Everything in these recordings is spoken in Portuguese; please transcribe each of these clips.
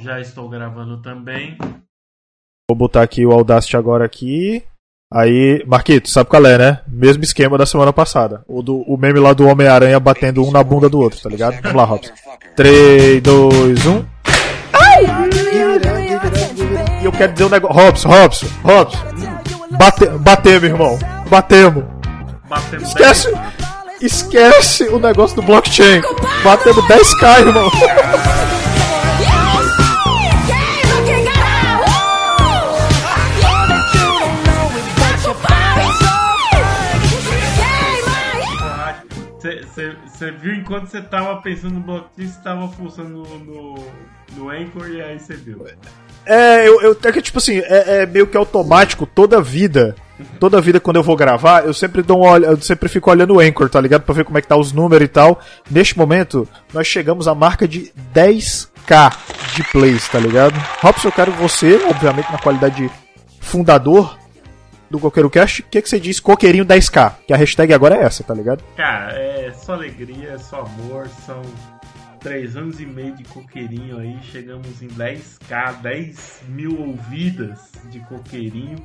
Já estou gravando também. Vou botar aqui o Audacity agora aqui. Aí, Marquito, sabe qual é, né? Mesmo esquema da semana passada. O, do, o meme lá do Homem-Aranha batendo um na bunda do outro, tá ligado? Vamos lá, Robson. 3, 2, 1. Ai! E eu quero dizer um negócio. Robson, Robson, Robson. Bate, batemos, irmão. Batemos. Batemos Esquece, esquece o negócio do blockchain. Batemos 10k, irmão. Você viu enquanto você tava pensando no blockchain, você tava pulsando no, no, no Anchor e aí você viu. É, eu, eu é que tipo assim, é, é, meio que automático toda vida. Toda vida quando eu vou gravar, eu sempre dou um eu sempre fico olhando o Anchor, tá ligado? Pra ver como é que tá os números e tal. Neste momento, nós chegamos à marca de 10k de plays, tá ligado? Robson, eu quero você, obviamente, na qualidade de fundador do Coqueiro Cast, o que, que você diz coqueirinho 10k? Que a hashtag agora é essa, tá ligado? Cara, é só alegria, é só amor, são três anos e meio de coqueirinho aí, chegamos em 10k, 10 mil ouvidas de coqueirinho.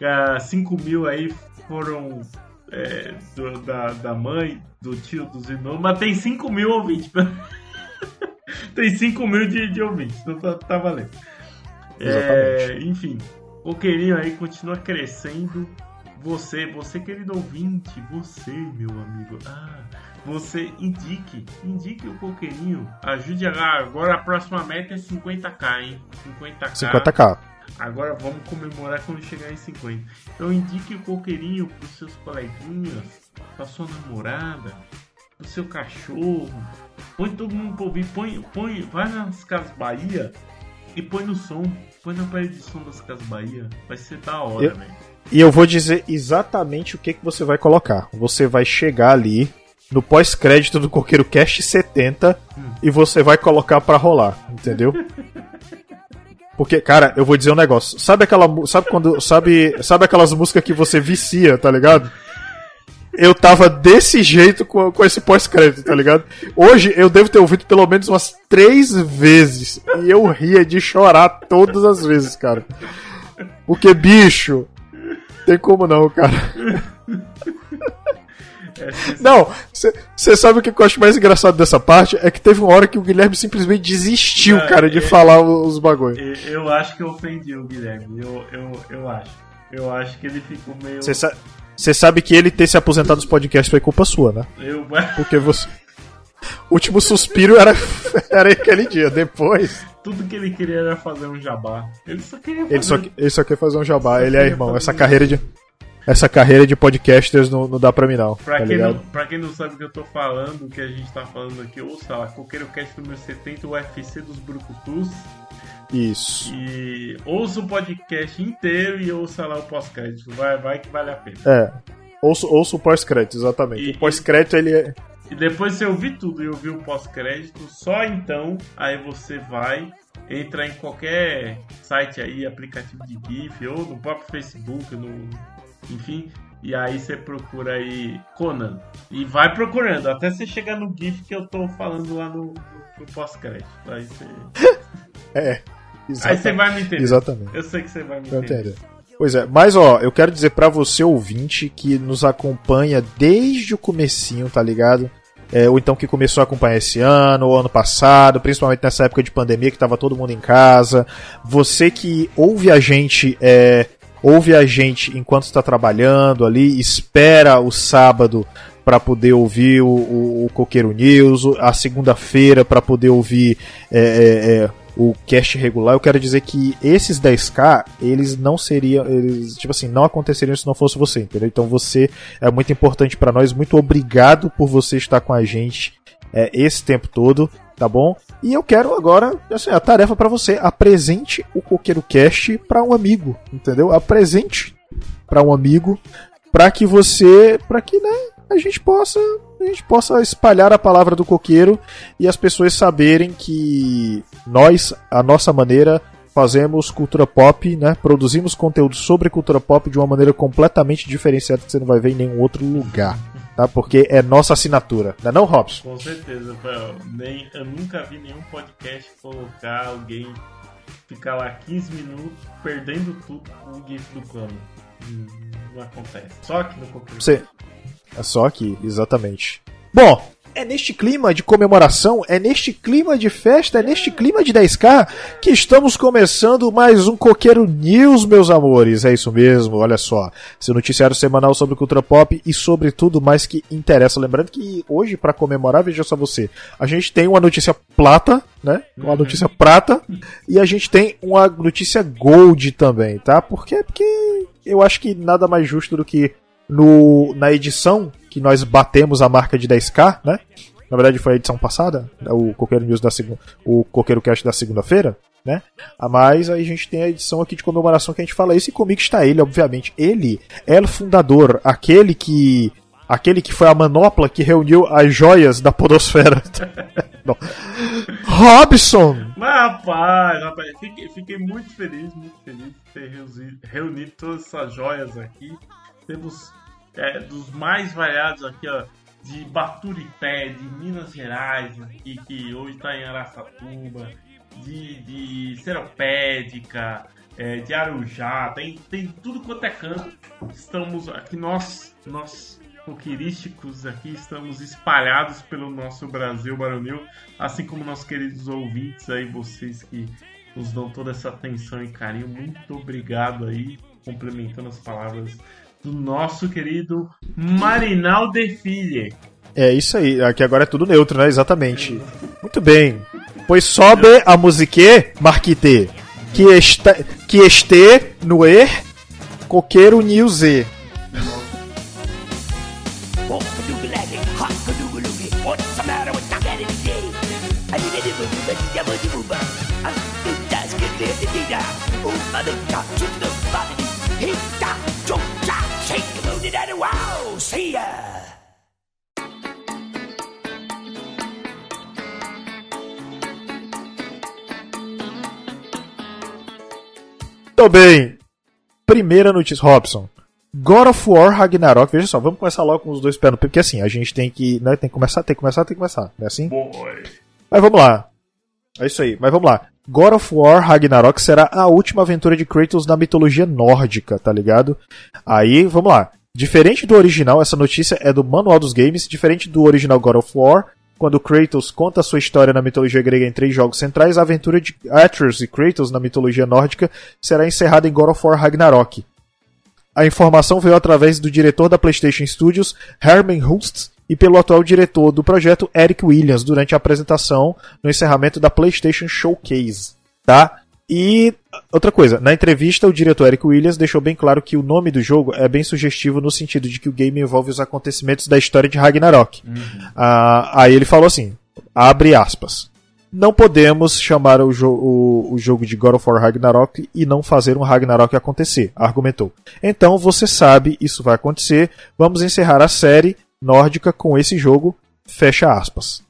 Uh, 5 mil aí foram é, do, da, da mãe, do tio, dos irmãos, mas tem 5 mil ouvintes. tem 5 mil de, de ouvintes, então tá, tá valendo. É, enfim, Coqueirinho aí continua crescendo. Você, você querido ouvinte, você, meu amigo, ah, você indique, indique o coqueirinho. Ajude a, agora a próxima meta é 50k, hein? 50k. 50k. Agora vamos comemorar quando chegar em 50. Então indique o coqueirinho pros seus coleguinhas, pra sua namorada, pro seu cachorro. Põe todo mundo pra ouvir, põe, põe, vai nas Casas Bahia e põe no som. Põe na parede de som das Casas Bahia. Vai ser da hora, velho. E eu vou dizer exatamente o que, que você vai colocar. Você vai chegar ali no pós-crédito do Coqueiro Cast 70 hum. e você vai colocar para rolar, entendeu? Porque, cara, eu vou dizer um negócio. Sabe aquela, sabe quando, sabe, sabe aquelas músicas que você vicia, tá ligado? Eu tava desse jeito com, com esse pós-crédito, tá ligado? Hoje eu devo ter ouvido pelo menos umas três vezes. E eu ria de chorar todas as vezes, cara. Porque, bicho, tem como não, cara. Não, você sabe o que eu acho mais engraçado dessa parte? É que teve uma hora que o Guilherme simplesmente desistiu, Não, cara, de eu, falar os bagulho. Eu, eu, acho que eu ofendi o Guilherme. Eu, eu, eu acho. Eu acho que ele ficou meio. Você sabe. Você sabe que ele ter se aposentado dos podcasts foi culpa sua, né? Eu... Porque você. O último suspiro era, era aquele dia. Depois. Tudo que ele queria era fazer um jabá. Ele só queria fazer. Ele só, ele só quer fazer um jabá. Ele é irmão. Essa carreira de. Essa carreira de podcasters não, não dá pra mim, não. Pra, tá quem não. pra quem não sabe o que eu tô falando, o que a gente tá falando aqui, ouça lá, Coqueiro Cast número 70, o UFC dos Brucutus. Isso. E ouça o podcast inteiro e ouça lá o pós-crédito. Vai, vai que vale a pena. É. Ouça, ouça o pós-crédito, exatamente. E, o pós-crédito, ele é. E depois você ouvir tudo e ouvir o pós-crédito, só então aí você vai entrar em qualquer site aí, aplicativo de GIF, ou no próprio Facebook, no. Enfim, e aí você procura aí Conan. E vai procurando, até você chegar no GIF que eu tô falando lá no, no pós-crédito. Aí você. é. Exatamente. Aí você vai me entender. Exatamente. Eu sei que você vai me entender. entender. Pois é, mas ó, eu quero dizer para você ouvinte que nos acompanha desde o comecinho, tá ligado? É, ou então que começou a acompanhar esse ano, ou ano passado, principalmente nessa época de pandemia que tava todo mundo em casa. Você que ouve a gente, é, ouve a gente enquanto está trabalhando ali, espera o sábado para poder ouvir o, o, o Coqueiro News, a segunda-feira para poder ouvir é, é, é o cast regular, eu quero dizer que esses 10k, eles não seriam, eles, tipo assim, não aconteceriam se não fosse você, entendeu? Então você é muito importante para nós, muito obrigado por você estar com a gente é, esse tempo todo, tá bom? E eu quero agora, assim, a tarefa para você, apresente o Coqueiro Cast para um amigo, entendeu? Apresente para um amigo, para que você, para que, né, a gente possa a gente possa espalhar a palavra do coqueiro e as pessoas saberem que nós, a nossa maneira, fazemos cultura pop, né? Produzimos conteúdo sobre cultura pop de uma maneira completamente diferenciada que você não vai ver em nenhum outro lugar. tá? Porque é nossa assinatura, não é não, Robson? Com certeza, Nem, eu nunca vi nenhum podcast colocar alguém ficar lá 15 minutos perdendo tudo com o GIF do clone. Não acontece. Só aqui no Pokémon. Você... É só aqui, exatamente. Bom, é neste clima de comemoração, é neste clima de festa, é neste clima de 10k que estamos começando mais um Coqueiro News, meus amores. É isso mesmo, olha só. Seu noticiário semanal sobre cultura pop e sobre tudo mais que interessa. Lembrando que hoje, para comemorar, veja só você, a gente tem uma notícia plata, né? Uma uhum. notícia prata e a gente tem uma notícia gold também, tá? Por quê? Porque eu acho que nada mais justo do que no, na edição que nós batemos a marca de 10k, né? Na verdade foi a edição passada, o Coqueiro News da segunda, o Coqueiro Cast da segunda-feira, né? A mais aí a gente tem a edição aqui de comemoração que a gente fala isso e comigo está ele, obviamente. Ele é o fundador, aquele que aquele que foi a manopla que reuniu as joias da podosfera. Robson! Mas rapaz, rapaz, fiquei, fiquei muito feliz, muito feliz de ter reunido todas essas joias aqui. Temos é, dos mais variados aqui, ó, de Baturité, de Minas Gerais, aqui, que hoje está em Araçatuba, de, de Seropédica, é, de Arujá, tem, tem tudo quanto é canto. Estamos aqui, nós, nós coquirísticos aqui, estamos espalhados pelo nosso Brasil baronil, assim como nossos queridos ouvintes aí, vocês que nos dão toda essa atenção e carinho. Muito obrigado aí, complementando as palavras do nosso querido Marinal de Filha. É isso aí, aqui agora é tudo neutro, né? Exatamente. Muito bem. Pois sobe a musique, Marquite, que, está, que este no er coqueiro new Z. Wow, see ya! Tô bem. Primeira notícia, Robson. God of War Ragnarok, veja só, vamos começar logo com os dois pés no pé, porque assim, a gente tem que, né, tem que começar, tem que começar, tem que começar, não é assim? Boy. Mas vamos lá. É isso aí, mas vamos lá. God of War Ragnarok será a última aventura de Kratos na mitologia nórdica, tá ligado? Aí, vamos lá. Diferente do original, essa notícia é do Manual dos Games, diferente do original God of War, quando Kratos conta sua história na mitologia grega em três jogos centrais, a aventura de Atreus e Kratos na mitologia nórdica será encerrada em God of War Ragnarok. A informação veio através do diretor da PlayStation Studios, Herman Hulst, e pelo atual diretor do projeto, Eric Williams, durante a apresentação no encerramento da PlayStation Showcase. Tá? E outra coisa, na entrevista o diretor Eric Williams deixou bem claro que o nome do jogo é bem sugestivo no sentido de que o game envolve os acontecimentos da história de Ragnarok. Uhum. Ah, aí ele falou assim, abre aspas. Não podemos chamar o, jo o, o, jogo de God of War Ragnarok e não fazer um Ragnarok acontecer, argumentou. Então você sabe, isso vai acontecer, vamos encerrar a série nórdica com esse jogo, fecha aspas.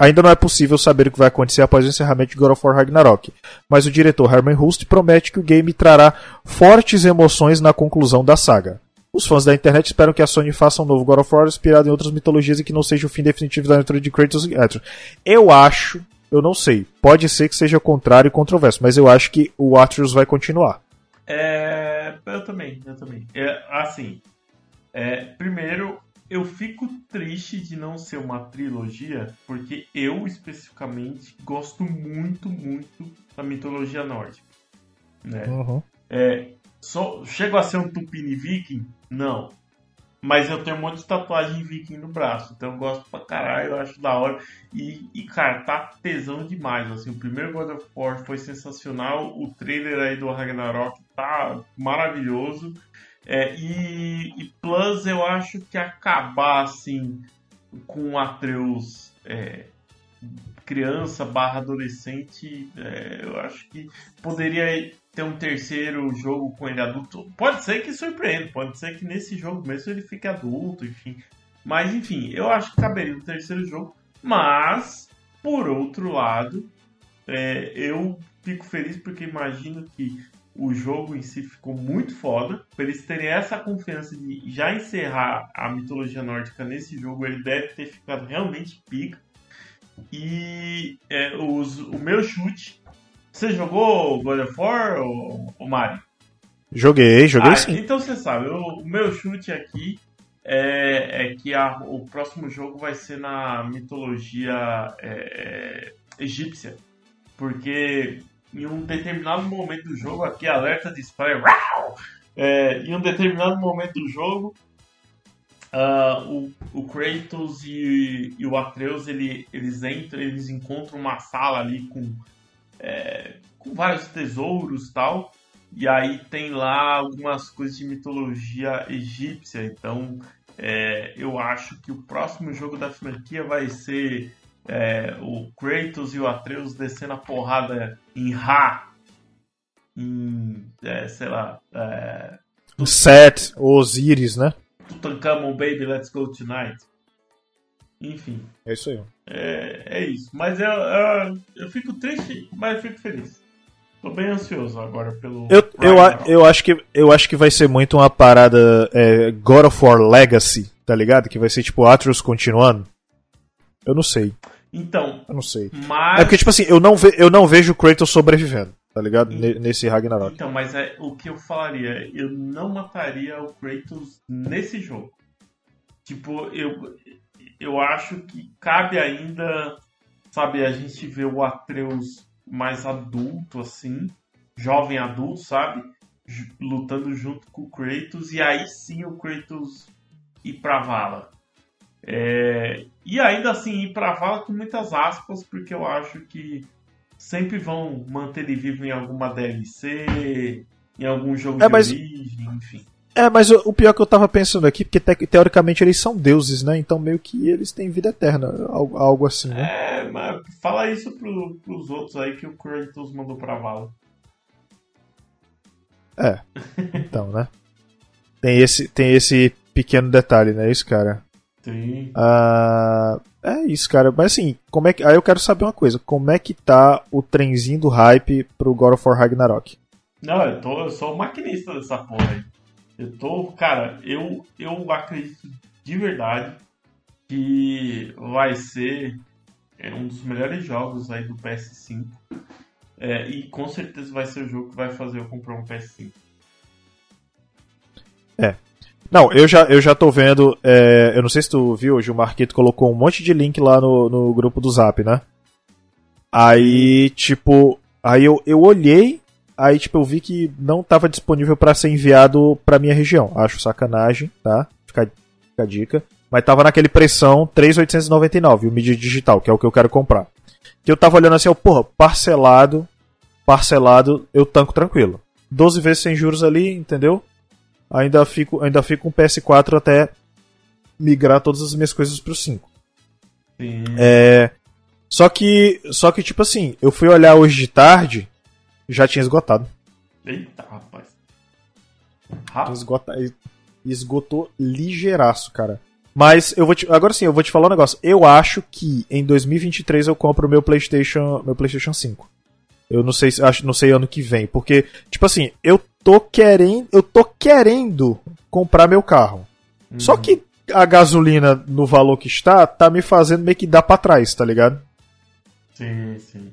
Ainda não é possível saber o que vai acontecer após o encerramento de God of War Ragnarok, mas o diretor Herman Hulst promete que o game trará fortes emoções na conclusão da saga. Os fãs da internet esperam que a Sony faça um novo God of War inspirado em outras mitologias e que não seja o fim definitivo da aventura de Kratos e Atreus. Eu acho, eu não sei, pode ser que seja contrário e controverso, mas eu acho que o Atreus vai continuar. É, eu também, eu também. É, assim, é, primeiro, eu fico triste de não ser uma trilogia, porque eu especificamente gosto muito, muito da mitologia nórdica. Né? Uhum. É, só, chego a ser um Tupini Viking? Não. Mas eu tenho um monte de tatuagem viking no braço, então eu gosto pra caralho, eu acho da hora. E, e, cara, tá tesão demais. Assim, o primeiro God of War foi sensacional, o trailer aí do Ragnarok tá maravilhoso. É, e, e, Plus eu acho que acabar assim com o Atreus é, criança barra adolescente, é, eu acho que poderia ter um terceiro jogo com ele adulto. Pode ser que surpreenda, pode ser que nesse jogo mesmo ele fique adulto, enfim. Mas enfim, eu acho que caberia um terceiro jogo. Mas, por outro lado, é, eu fico feliz porque imagino que o jogo em si ficou muito foda. Pra eles terem essa confiança de já encerrar a mitologia nórdica nesse jogo, ele deve ter ficado realmente pica. E é, os, o meu chute. Você jogou God of War, ou, ou Mario? Joguei, joguei ah, sim. Então você sabe, o, o meu chute aqui é, é que a, o próximo jogo vai ser na mitologia é, egípcia. Porque em um determinado momento do jogo, aqui alerta de spoiler, é, em um determinado momento do jogo, uh, o, o Kratos e, e, o Atreus ele, eles entram, eles encontram uma sala ali com, é, com vários tesouros tal. E aí tem lá algumas coisas de mitologia egípcia. Então é, eu acho que o próximo jogo da franquia vai ser é, o Kratos e o Atreus descendo a porrada em Ra, em, é, sei lá... É, o Set, Osiris, né? Tutankhamon Baby, Let's Go Tonight. Enfim. É isso aí. É, é isso. Mas eu, eu, eu fico triste, mas eu fico feliz. Tô bem ansioso agora pelo. Eu, eu, eu, acho que, eu acho que vai ser muito uma parada é, God of War Legacy, tá ligado? Que vai ser tipo Atreus continuando. Eu não sei. Então. Eu não sei. Mas... É porque, tipo assim, eu não, ve eu não vejo o Kratos sobrevivendo, tá ligado? Nesse Ragnarok. Então, mas é o que eu falaria. Eu não mataria o Kratos nesse jogo. Tipo, eu, eu acho que cabe ainda, sabe, a gente ver o Atreus mais adulto, assim, jovem adulto, sabe? Lutando junto com o Kratos, e aí sim o Kratos ir pra vala. É, e ainda assim ir pra vala com muitas aspas, porque eu acho que sempre vão manter ele vivo em alguma DLC, em algum jogo é, de mas... origem, enfim. É, mas o, pior que eu tava pensando aqui, porque te, teoricamente eles são deuses, né? Então meio que eles têm vida eterna, algo, algo assim, né? É, mas fala isso pro, pros outros aí que o Kratos mandou pra vala. É. Então, né? Tem esse, tem esse pequeno detalhe, né? Isso, cara. Sim. Ah, é isso, cara. Mas assim, como é que. Aí eu quero saber uma coisa: como é que tá o trenzinho do hype pro God of War Ragnarok? Não, eu, tô, eu sou o maquinista dessa porra aí. Eu tô. Cara, eu, eu acredito de verdade que vai ser é, um dos melhores jogos aí do PS5. É, e com certeza vai ser o jogo que vai fazer eu comprar um PS5. É, não, eu já, eu já tô vendo. É, eu não sei se tu viu hoje, o Marquito colocou um monte de link lá no, no grupo do Zap, né? Aí, tipo. Aí eu, eu olhei, aí tipo, eu vi que não tava disponível para ser enviado pra minha região. Acho sacanagem, tá? Fica, fica a dica. Mas tava naquele pressão 3,899, o mídia digital, que é o que eu quero comprar. Que eu tava olhando assim, ó, porra, parcelado, parcelado, eu tanco tranquilo. 12 vezes sem juros ali, entendeu? Ainda fico, ainda fico com PS4 até migrar todas as minhas coisas pro 5. Sim. É, só que, só que tipo assim, eu fui olhar hoje de tarde, já tinha esgotado. Eita, rapaz. Rapaz. Esgota, esgotou ligeiraço, cara. Mas eu vou te, agora sim, eu vou te falar um negócio. Eu acho que em 2023 eu compro o meu PlayStation, meu PlayStation 5. Eu não sei, acho, não sei ano que vem, porque tipo assim, eu tô querendo, eu tô querendo comprar meu carro. Uhum. Só que a gasolina no valor que está, tá me fazendo meio que dar para trás, tá ligado? Sim, sim.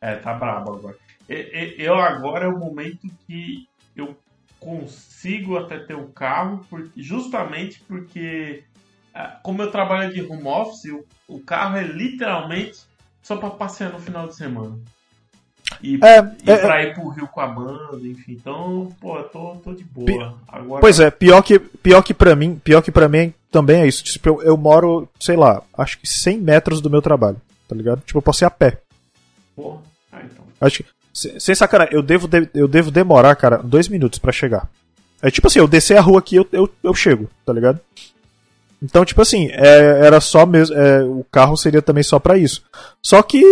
É, tá brabo agora. Eu agora é o momento que eu consigo até ter o um carro, justamente porque ah, como eu trabalho de home office, o, carro é literalmente só para passear no final de semana. E, é, e é, pra ir pro Rio com a banda, enfim. Então, pô, eu tô, tô de boa. Agora... Pois é, pior que, pior que pra mim, pior que pra mim também é isso. Tipo, eu, eu moro, sei lá, acho que 100 metros do meu trabalho, tá ligado? Tipo, eu posso ir a pé. Porra, ah, então. Acho que, sem sacanagem, eu devo, de, eu devo demorar, cara, dois minutos para chegar. É tipo assim, eu descer a rua aqui, eu, eu, eu chego, tá ligado? Então, tipo assim, é, era só mesmo. É, o carro seria também só para isso. Só que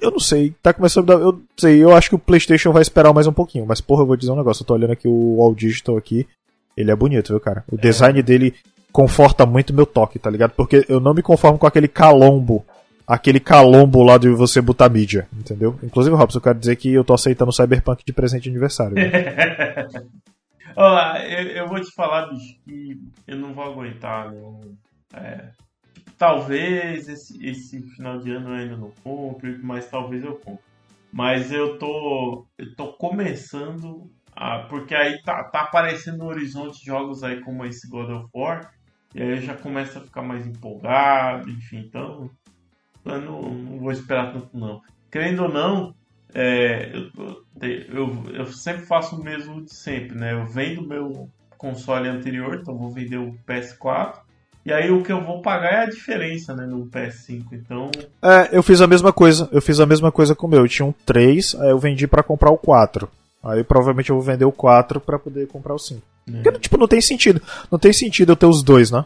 eu não sei, tá começando a dar, eu sei, eu acho que o PlayStation vai esperar mais um pouquinho, mas porra, eu vou dizer um negócio, eu tô olhando aqui o All Digital aqui, ele é bonito, viu, cara? O é. design dele conforta muito meu toque, tá ligado? Porque eu não me conformo com aquele calombo aquele calombo lá de você botar mídia, entendeu? Inclusive, Robson, eu quero dizer que eu tô aceitando o Cyberpunk de presente de aniversário. Olha, eu, eu, vou te falar, bicho, que eu não vou aguentar, não. É, talvez esse, esse final de ano eu ainda não compre, mas talvez eu compre. Mas eu tô, eu tô começando a. Porque aí tá, tá aparecendo no horizonte jogos aí como esse God of War. E aí já começa a ficar mais empolgado, enfim, então. Eu não, não vou esperar tanto não. Querendo ou não, é, eu, eu, eu, sempre faço o mesmo de sempre, né? Eu vendo meu console anterior, então vou vender o PS4. E aí o que eu vou pagar é a diferença, né, no PS5. Então. É, eu fiz a mesma coisa. Eu fiz a mesma coisa com o meu. Eu tinha um 3, aí eu vendi para comprar o 4. Aí provavelmente eu vou vender o 4 para poder comprar o 5. É. Porque, tipo, não tem sentido. Não tem sentido eu ter os dois, né?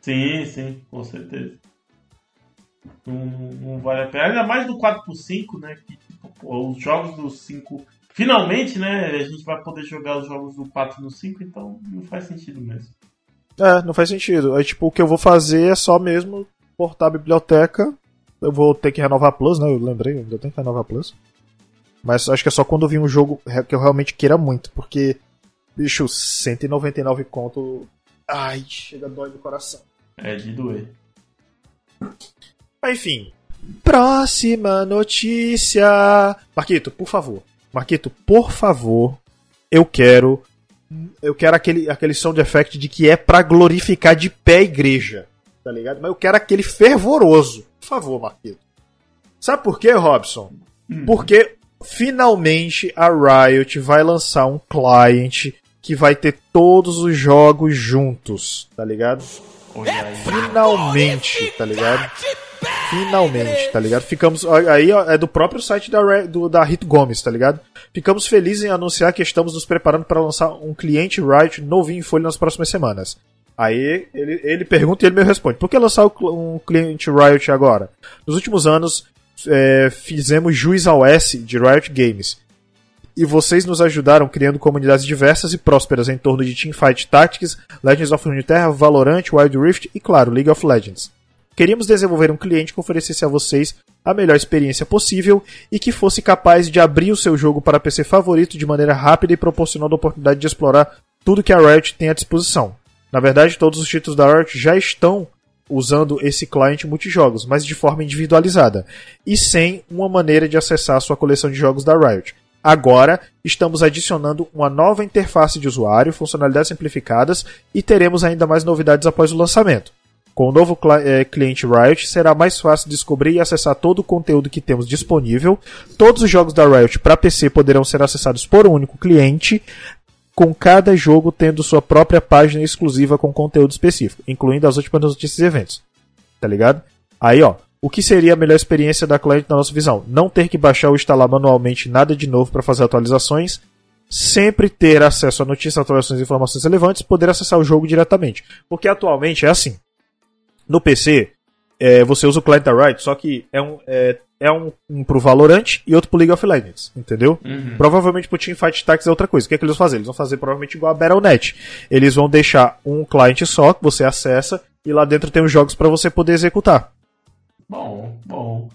Sim, sim, com certeza. Não, não vale a pena. Ainda mais no 4x5, né? Que, tipo, os jogos do 5. Finalmente, né? A gente vai poder jogar os jogos do 4 no 5, então não faz sentido mesmo. É, não faz sentido. Aí, tipo, o que eu vou fazer é só mesmo portar a biblioteca. Eu vou ter que renovar a Plus, né? Eu lembrei, eu tenho que renovar a Plus. Mas acho que é só quando vir um jogo que eu realmente queira muito, porque, bicho, 199 conto. Ai, chega dói do coração. É de doer. Enfim. Próxima notícia. Marquito, por favor. Marquito, por favor. Eu quero. Eu quero aquele, aquele sound effect de que é pra glorificar de pé a igreja. Tá ligado? Mas eu quero aquele fervoroso. Por favor, Marquito. Sabe por quê, Robson? Hum. Porque finalmente a Riot vai lançar um client que vai ter todos os jogos juntos, tá ligado? Finalmente, tá ligado? Finalmente, tá ligado? Ficamos. Aí é do próprio site da, do, da Rito Gomes, tá ligado? Ficamos felizes em anunciar que estamos nos preparando para lançar um cliente Riot novinho em folha nas próximas semanas. Aí ele, ele pergunta e ele me responde: por que lançar um cliente Riot agora? Nos últimos anos, é, fizemos Juiz OS de Riot Games e vocês nos ajudaram criando comunidades diversas e prósperas em torno de Teamfight Tactics, Legends of Runeterra, Valorant, Wild Rift e, claro, League of Legends. Queríamos desenvolver um cliente que oferecesse a vocês a melhor experiência possível e que fosse capaz de abrir o seu jogo para PC favorito de maneira rápida e proporcionando a oportunidade de explorar tudo que a Riot tem à disposição. Na verdade, todos os títulos da Riot já estão usando esse cliente multijogos, mas de forma individualizada e sem uma maneira de acessar a sua coleção de jogos da Riot. Agora, estamos adicionando uma nova interface de usuário, funcionalidades simplificadas e teremos ainda mais novidades após o lançamento. Com o novo é, cliente Riot, será mais fácil descobrir e acessar todo o conteúdo que temos disponível. Todos os jogos da Riot para PC poderão ser acessados por um único cliente, com cada jogo tendo sua própria página exclusiva com conteúdo específico, incluindo as últimas notícias e eventos. Tá ligado? Aí, ó, o que seria a melhor experiência da cliente na nossa visão? Não ter que baixar ou instalar manualmente nada de novo para fazer atualizações, sempre ter acesso a notícias, atualizações e informações relevantes, poder acessar o jogo diretamente. Porque atualmente é assim. No PC, é, você usa o cliente da Riot, só que é um, é, é um, um pro Valorant e outro pro League of Legends, entendeu? Uhum. Provavelmente pro Teamfight Tactics é outra coisa. O que, é que eles vão fazer? Eles vão fazer provavelmente igual a Battle.net. Eles vão deixar um cliente só que você acessa e lá dentro tem os jogos para você poder executar. Bom, bom.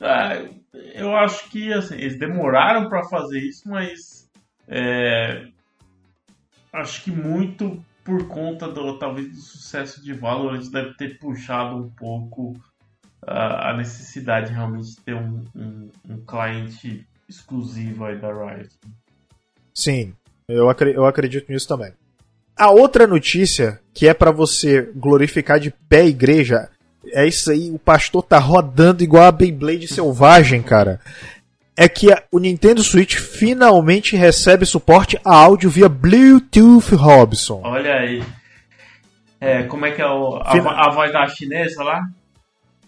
É, eu acho que assim, eles demoraram para fazer isso, mas é, acho que muito por conta do talvez do sucesso de Valorant deve ter puxado um pouco uh, a necessidade realmente de ter um, um, um cliente exclusivo aí da Riot. Sim, eu, eu acredito nisso também. A outra notícia, que é para você glorificar de pé a igreja, é isso aí, o pastor tá rodando igual a Beyblade selvagem, cara. É que a, o Nintendo Switch finalmente recebe suporte a áudio via Bluetooth, Robson. Olha aí. É, como é que é o, a, a voz da chinesa lá?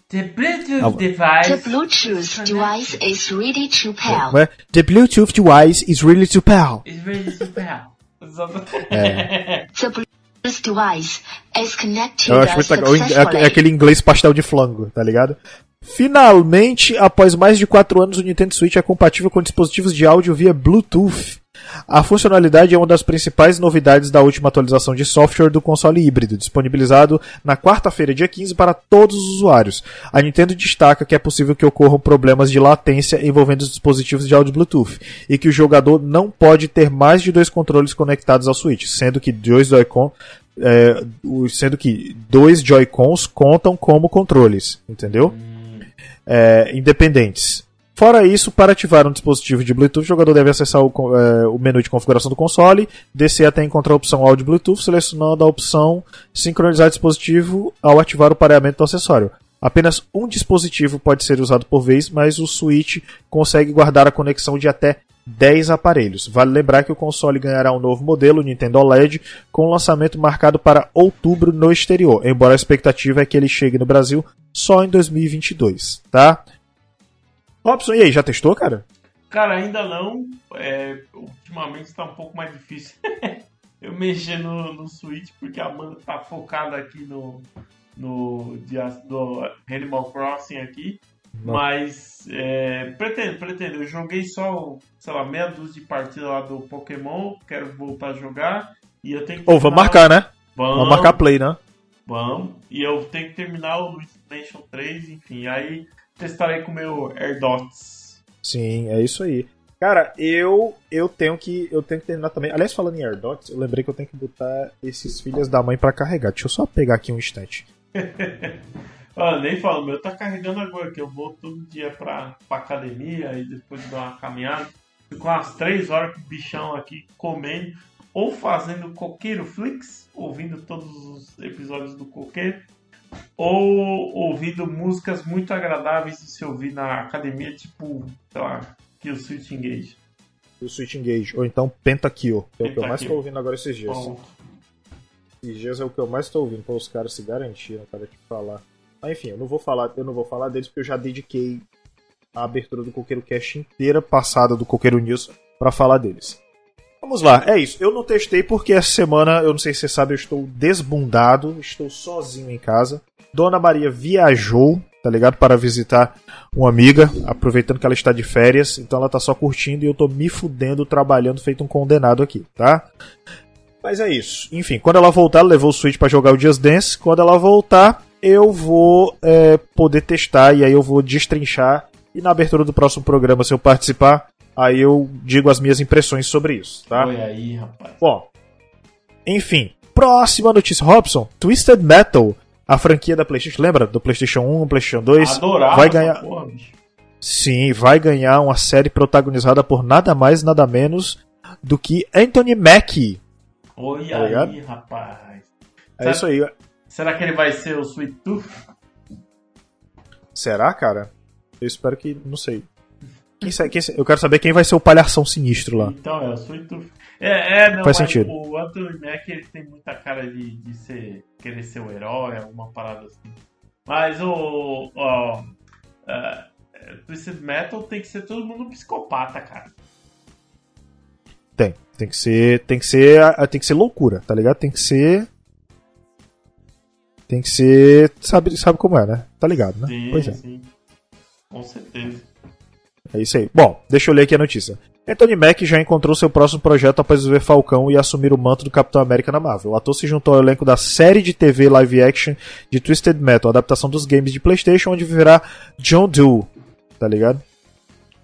The Bluetooth device. The Bluetooth device is ready to pair. The Bluetooth device is ready to pair. Is ready to pair. é. Eu acho muito legal. É aquele inglês pastel de flango, tá ligado? Finalmente, após mais de 4 anos, o Nintendo Switch é compatível com dispositivos de áudio via Bluetooth. A funcionalidade é uma das principais novidades da última atualização de software do console híbrido, disponibilizado na quarta-feira, dia 15, para todos os usuários. A Nintendo destaca que é possível que ocorram problemas de latência envolvendo os dispositivos de áudio Bluetooth e que o jogador não pode ter mais de dois controles conectados ao Switch, sendo que dois Joy-Con é, sendo que dois Joy-Cons contam como controles, entendeu? É, independentes. Fora isso, para ativar um dispositivo de Bluetooth, o jogador deve acessar o, é, o, menu de configuração do console, descer até encontrar a opção áudio Bluetooth, selecionando a opção sincronizar dispositivo ao ativar o pareamento do acessório. Apenas um dispositivo pode ser usado por vez, mas o Switch consegue guardar a conexão de até 10 aparelhos. Vale lembrar que o console ganhará um novo modelo, o Nintendo OLED, com lançamento marcado para outubro no exterior, embora a expectativa é que ele chegue no Brasil só em 2022, tá? Robson, e aí, já testou, cara? Cara, ainda não. É, ultimamente está um pouco mais difícil eu mexer no, no Switch, porque a Amanda tá focada aqui no, no do Animal Crossing aqui. Não. Mas é, pretendo, pretendo. Eu joguei só, sei lá, meia dúzia de partidas lá do Pokémon. Quero voltar a jogar. E eu tenho que. Ou oh, vamos marcar, né? Vamos, vamos marcar play, né? Vamos. E eu tenho que terminar o Luigi's Mansion 3, enfim. Aí testarei com o meu AirDots. Sim, é isso aí. Cara, eu eu tenho que eu tenho que terminar também. Aliás, falando em AirDots, eu lembrei que eu tenho que botar esses filhos da mãe para carregar. Deixa eu só pegar aqui um instante. ah, nem falo, meu tá carregando agora que eu vou todo dia pra, pra academia e depois dar uma caminhada. Fico umas três horas com o bichão aqui comendo ou fazendo coqueiro flix, ouvindo todos os episódios do coqueiro, ou ouvindo músicas muito agradáveis de se ouvir na academia, tipo, sei lá, Kill Switch Engage. Kill Switch Engage, ou então Pentakill, que é o que eu mais tô ouvindo agora esses dias. Bom. Esses dias é o que eu mais tô ouvindo, para os caras se garantiram, cara, te falar. Mas enfim, eu não vou falar, eu não vou falar deles porque eu já dediquei a abertura do Coqueiro Cast inteira passada do Coqueiro News para falar deles. Vamos lá, é isso. Eu não testei porque essa semana, eu não sei se você sabe, eu estou desbundado, estou sozinho em casa. Dona Maria viajou, tá ligado? Para visitar uma amiga, aproveitando que ela está de férias, então ela tá só curtindo e eu tô me fudendo trabalhando feito um condenado aqui, tá? Mas é isso. Enfim, quando ela voltar, ela levou o Switch para jogar o Just Dance. Quando ela voltar, eu vou é, poder testar e aí eu vou destrinchar. E na abertura do próximo programa, se eu participar, Aí eu digo as minhas impressões sobre isso, tá? Foi aí, rapaz. Bom, enfim, próxima notícia. Robson, Twisted Metal, a franquia da PlayStation, lembra? Do PlayStation 1, PlayStation 2, Adorava vai ganhar. Porra, Sim, vai ganhar uma série protagonizada por nada mais, nada menos do que Anthony Mackie. Oi tá aí, rapaz. É será, isso aí. Será que ele vai ser o Sweet Tooth? Será, cara? Eu espero que. Não sei. Quem, quem, eu quero saber quem vai ser o palhação sinistro lá. Então, é, eu sou tu... É, é, não, Faz sentido. o Anthony Mack ele tem muita cara de, de ser, querer ser o herói, alguma parada assim. Mas o. Ó, uh, Twisted Metal tem que ser todo mundo psicopata, cara. Tem. Tem que ser. Tem que ser. Tem que ser loucura, tá ligado? Tem que ser. Tem que ser. Sabe, sabe como é, né? Tá ligado, né? Sim, pois é. Sim. Com certeza. É isso aí. Bom, deixa eu ler aqui a notícia. Anthony Mack já encontrou seu próximo projeto após ver Falcão e assumir o manto do Capitão América na Marvel. O ator se juntou ao elenco da série de TV live action de Twisted Metal, adaptação dos games de PlayStation, onde viverá John Doe. Tá ligado?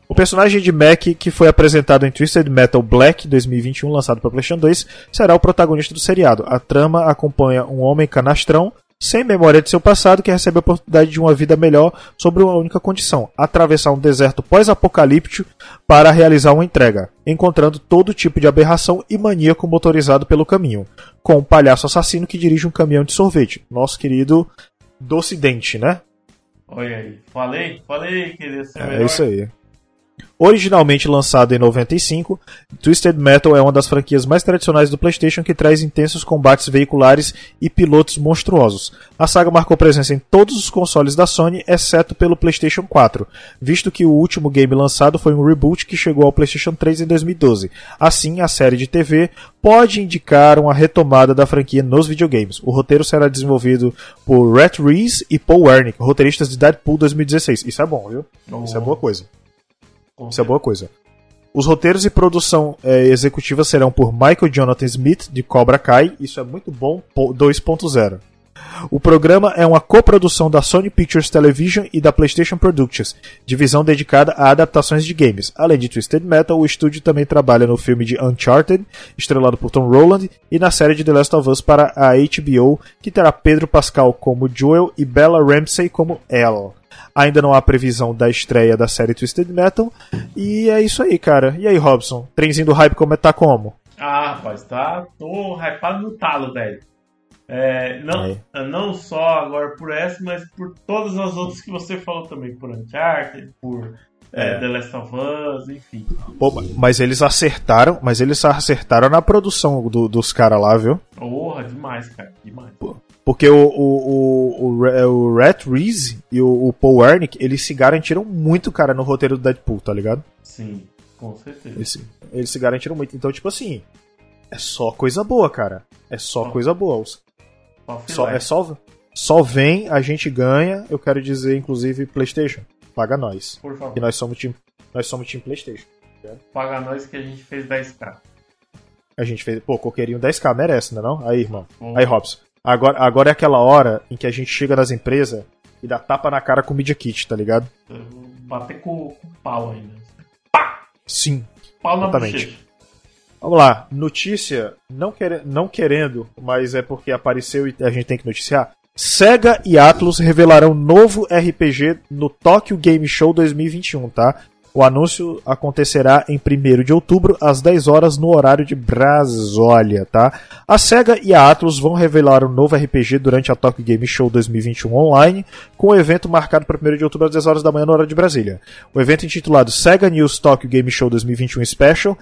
O personagem de Mack, que foi apresentado em Twisted Metal Black 2021, lançado para PlayStation 2, será o protagonista do seriado. A trama acompanha um homem canastrão sem memória de seu passado, que recebe a oportunidade de uma vida melhor sobre uma única condição: atravessar um deserto pós-apocalíptico para realizar uma entrega, encontrando todo tipo de aberração e maníaco motorizado pelo caminho, com um palhaço assassino que dirige um caminhão de sorvete. Nosso querido Docidente, né? Olha aí, falei, falei que ia ser É melhor. isso aí. Originalmente lançado em 95, Twisted Metal é uma das franquias mais tradicionais do PlayStation que traz intensos combates veiculares e pilotos monstruosos. A saga marcou presença em todos os consoles da Sony, exceto pelo PlayStation 4, visto que o último game lançado foi um reboot que chegou ao PlayStation 3 em 2012. Assim, a série de TV pode indicar uma retomada da franquia nos videogames. O roteiro será desenvolvido por Rhett Reese e Paul Wernick, roteiristas de Deadpool 2016. Isso é bom, viu? Isso é boa coisa. Isso é boa coisa. Os roteiros e produção é, executiva serão por Michael Jonathan Smith, de Cobra Kai. Isso é muito bom, 2.0. O programa é uma coprodução da Sony Pictures Television e da PlayStation Productions, divisão dedicada a adaptações de games. Além de Twisted Metal, o estúdio também trabalha no filme de Uncharted, estrelado por Tom Holland, e na série de The Last of Us para a HBO, que terá Pedro Pascal como Joel e Bella Ramsey como Elle. Ainda não há previsão da estreia da série Twisted Metal. E é isso aí, cara. E aí, Robson? Trenzinho do hype como é tá como? Ah, rapaz, tá. Tô hypado no talo, velho. É, não, é. não só agora por essa, mas por todas as outras que você falou também, por Uncharted, por é, é. The Last of Us, enfim. Pô, mas eles acertaram, mas eles acertaram na produção do, dos caras lá, viu? Porra, demais, cara, demais. Pô, porque o, o, o, o, Rat Reese e o, o Paul Wernick, eles se garantiram muito, cara, no roteiro do Deadpool, tá ligado? Sim, com certeza. Eles, eles se garantiram muito. Então, tipo assim, é só coisa boa, cara. É só coisa boa. Só, é só, só vem, a gente ganha. Eu quero dizer, inclusive, PlayStation. Paga nós. Por favor. Que nós somos time, nós somos time PlayStation. Paga nós que a gente fez 10k. A gente fez. Pô, coqueirinho 10k merece, né não? Aí, irmão. Uhum. Aí, Robson. Agora, agora é aquela hora em que a gente chega nas empresas e dá tapa na cara com o Media Kit, tá ligado? Bater com, com pau ainda. Pá! Sim. Pau na exatamente. Vamos lá, notícia, não, quer, não querendo, mas é porque apareceu e a gente tem que noticiar. Sega e Atlus revelarão novo RPG no Tokyo Game Show 2021, tá? O anúncio acontecerá em 1 de outubro, às 10 horas, no horário de Brasólia, tá? A SEGA e a Atlus vão revelar um novo RPG durante a Tokyo Game Show 2021 online, com o evento marcado para 1 de outubro às 10 horas da manhã, no horário de Brasília. O evento intitulado SEGA News Tokyo Game Show 2021 Special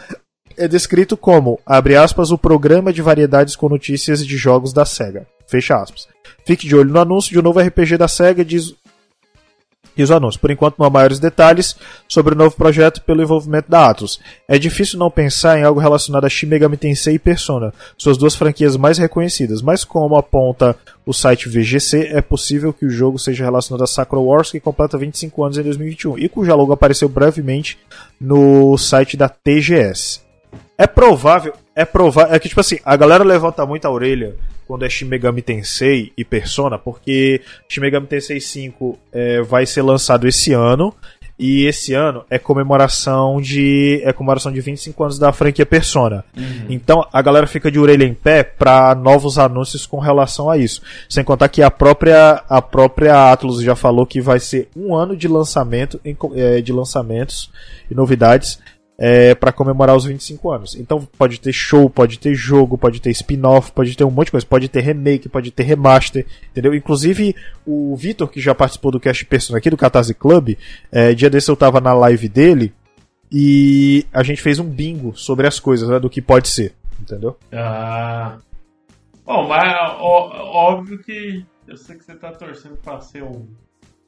é descrito como, abre aspas, o programa de variedades com notícias de jogos da SEGA. Fecha aspas. Fique de olho no anúncio de um novo RPG da SEGA, diz, diz o anúncio. Por enquanto, não há maiores detalhes sobre o novo projeto pelo envolvimento da Atlus. É difícil não pensar em algo relacionado a Shin Megami Tensei e Persona, suas duas franquias mais reconhecidas, mas como aponta o site VGC, é possível que o jogo seja relacionado a Sakura Wars, que completa 25 anos em 2021, e cuja logo apareceu brevemente no site da TGS. É provável, é provável, é que tipo assim, a galera levanta muito a orelha quando é Shin Megami Tensei e Persona, porque Shin Megami Tensei 5 é, vai ser lançado esse ano, e esse ano é comemoração de é comemoração de 25 anos da franquia Persona. Uhum. Então a galera fica de orelha em pé para novos anúncios com relação a isso. Sem contar que a própria a própria Atlus já falou que vai ser um ano de lançamento é, de lançamentos e novidades é, para comemorar os 25 anos. Então pode ter show, pode ter jogo, pode ter spin-off, pode ter um monte de coisa, pode ter remake, pode ter remaster, entendeu? Inclusive o Vitor, que já participou do Cast Persona aqui do Catarse Club, é, dia desse eu tava na live dele e a gente fez um bingo sobre as coisas, né, do que pode ser, entendeu? Ah. Bom, mas ó, óbvio que eu sei que você tá torcendo pra ser um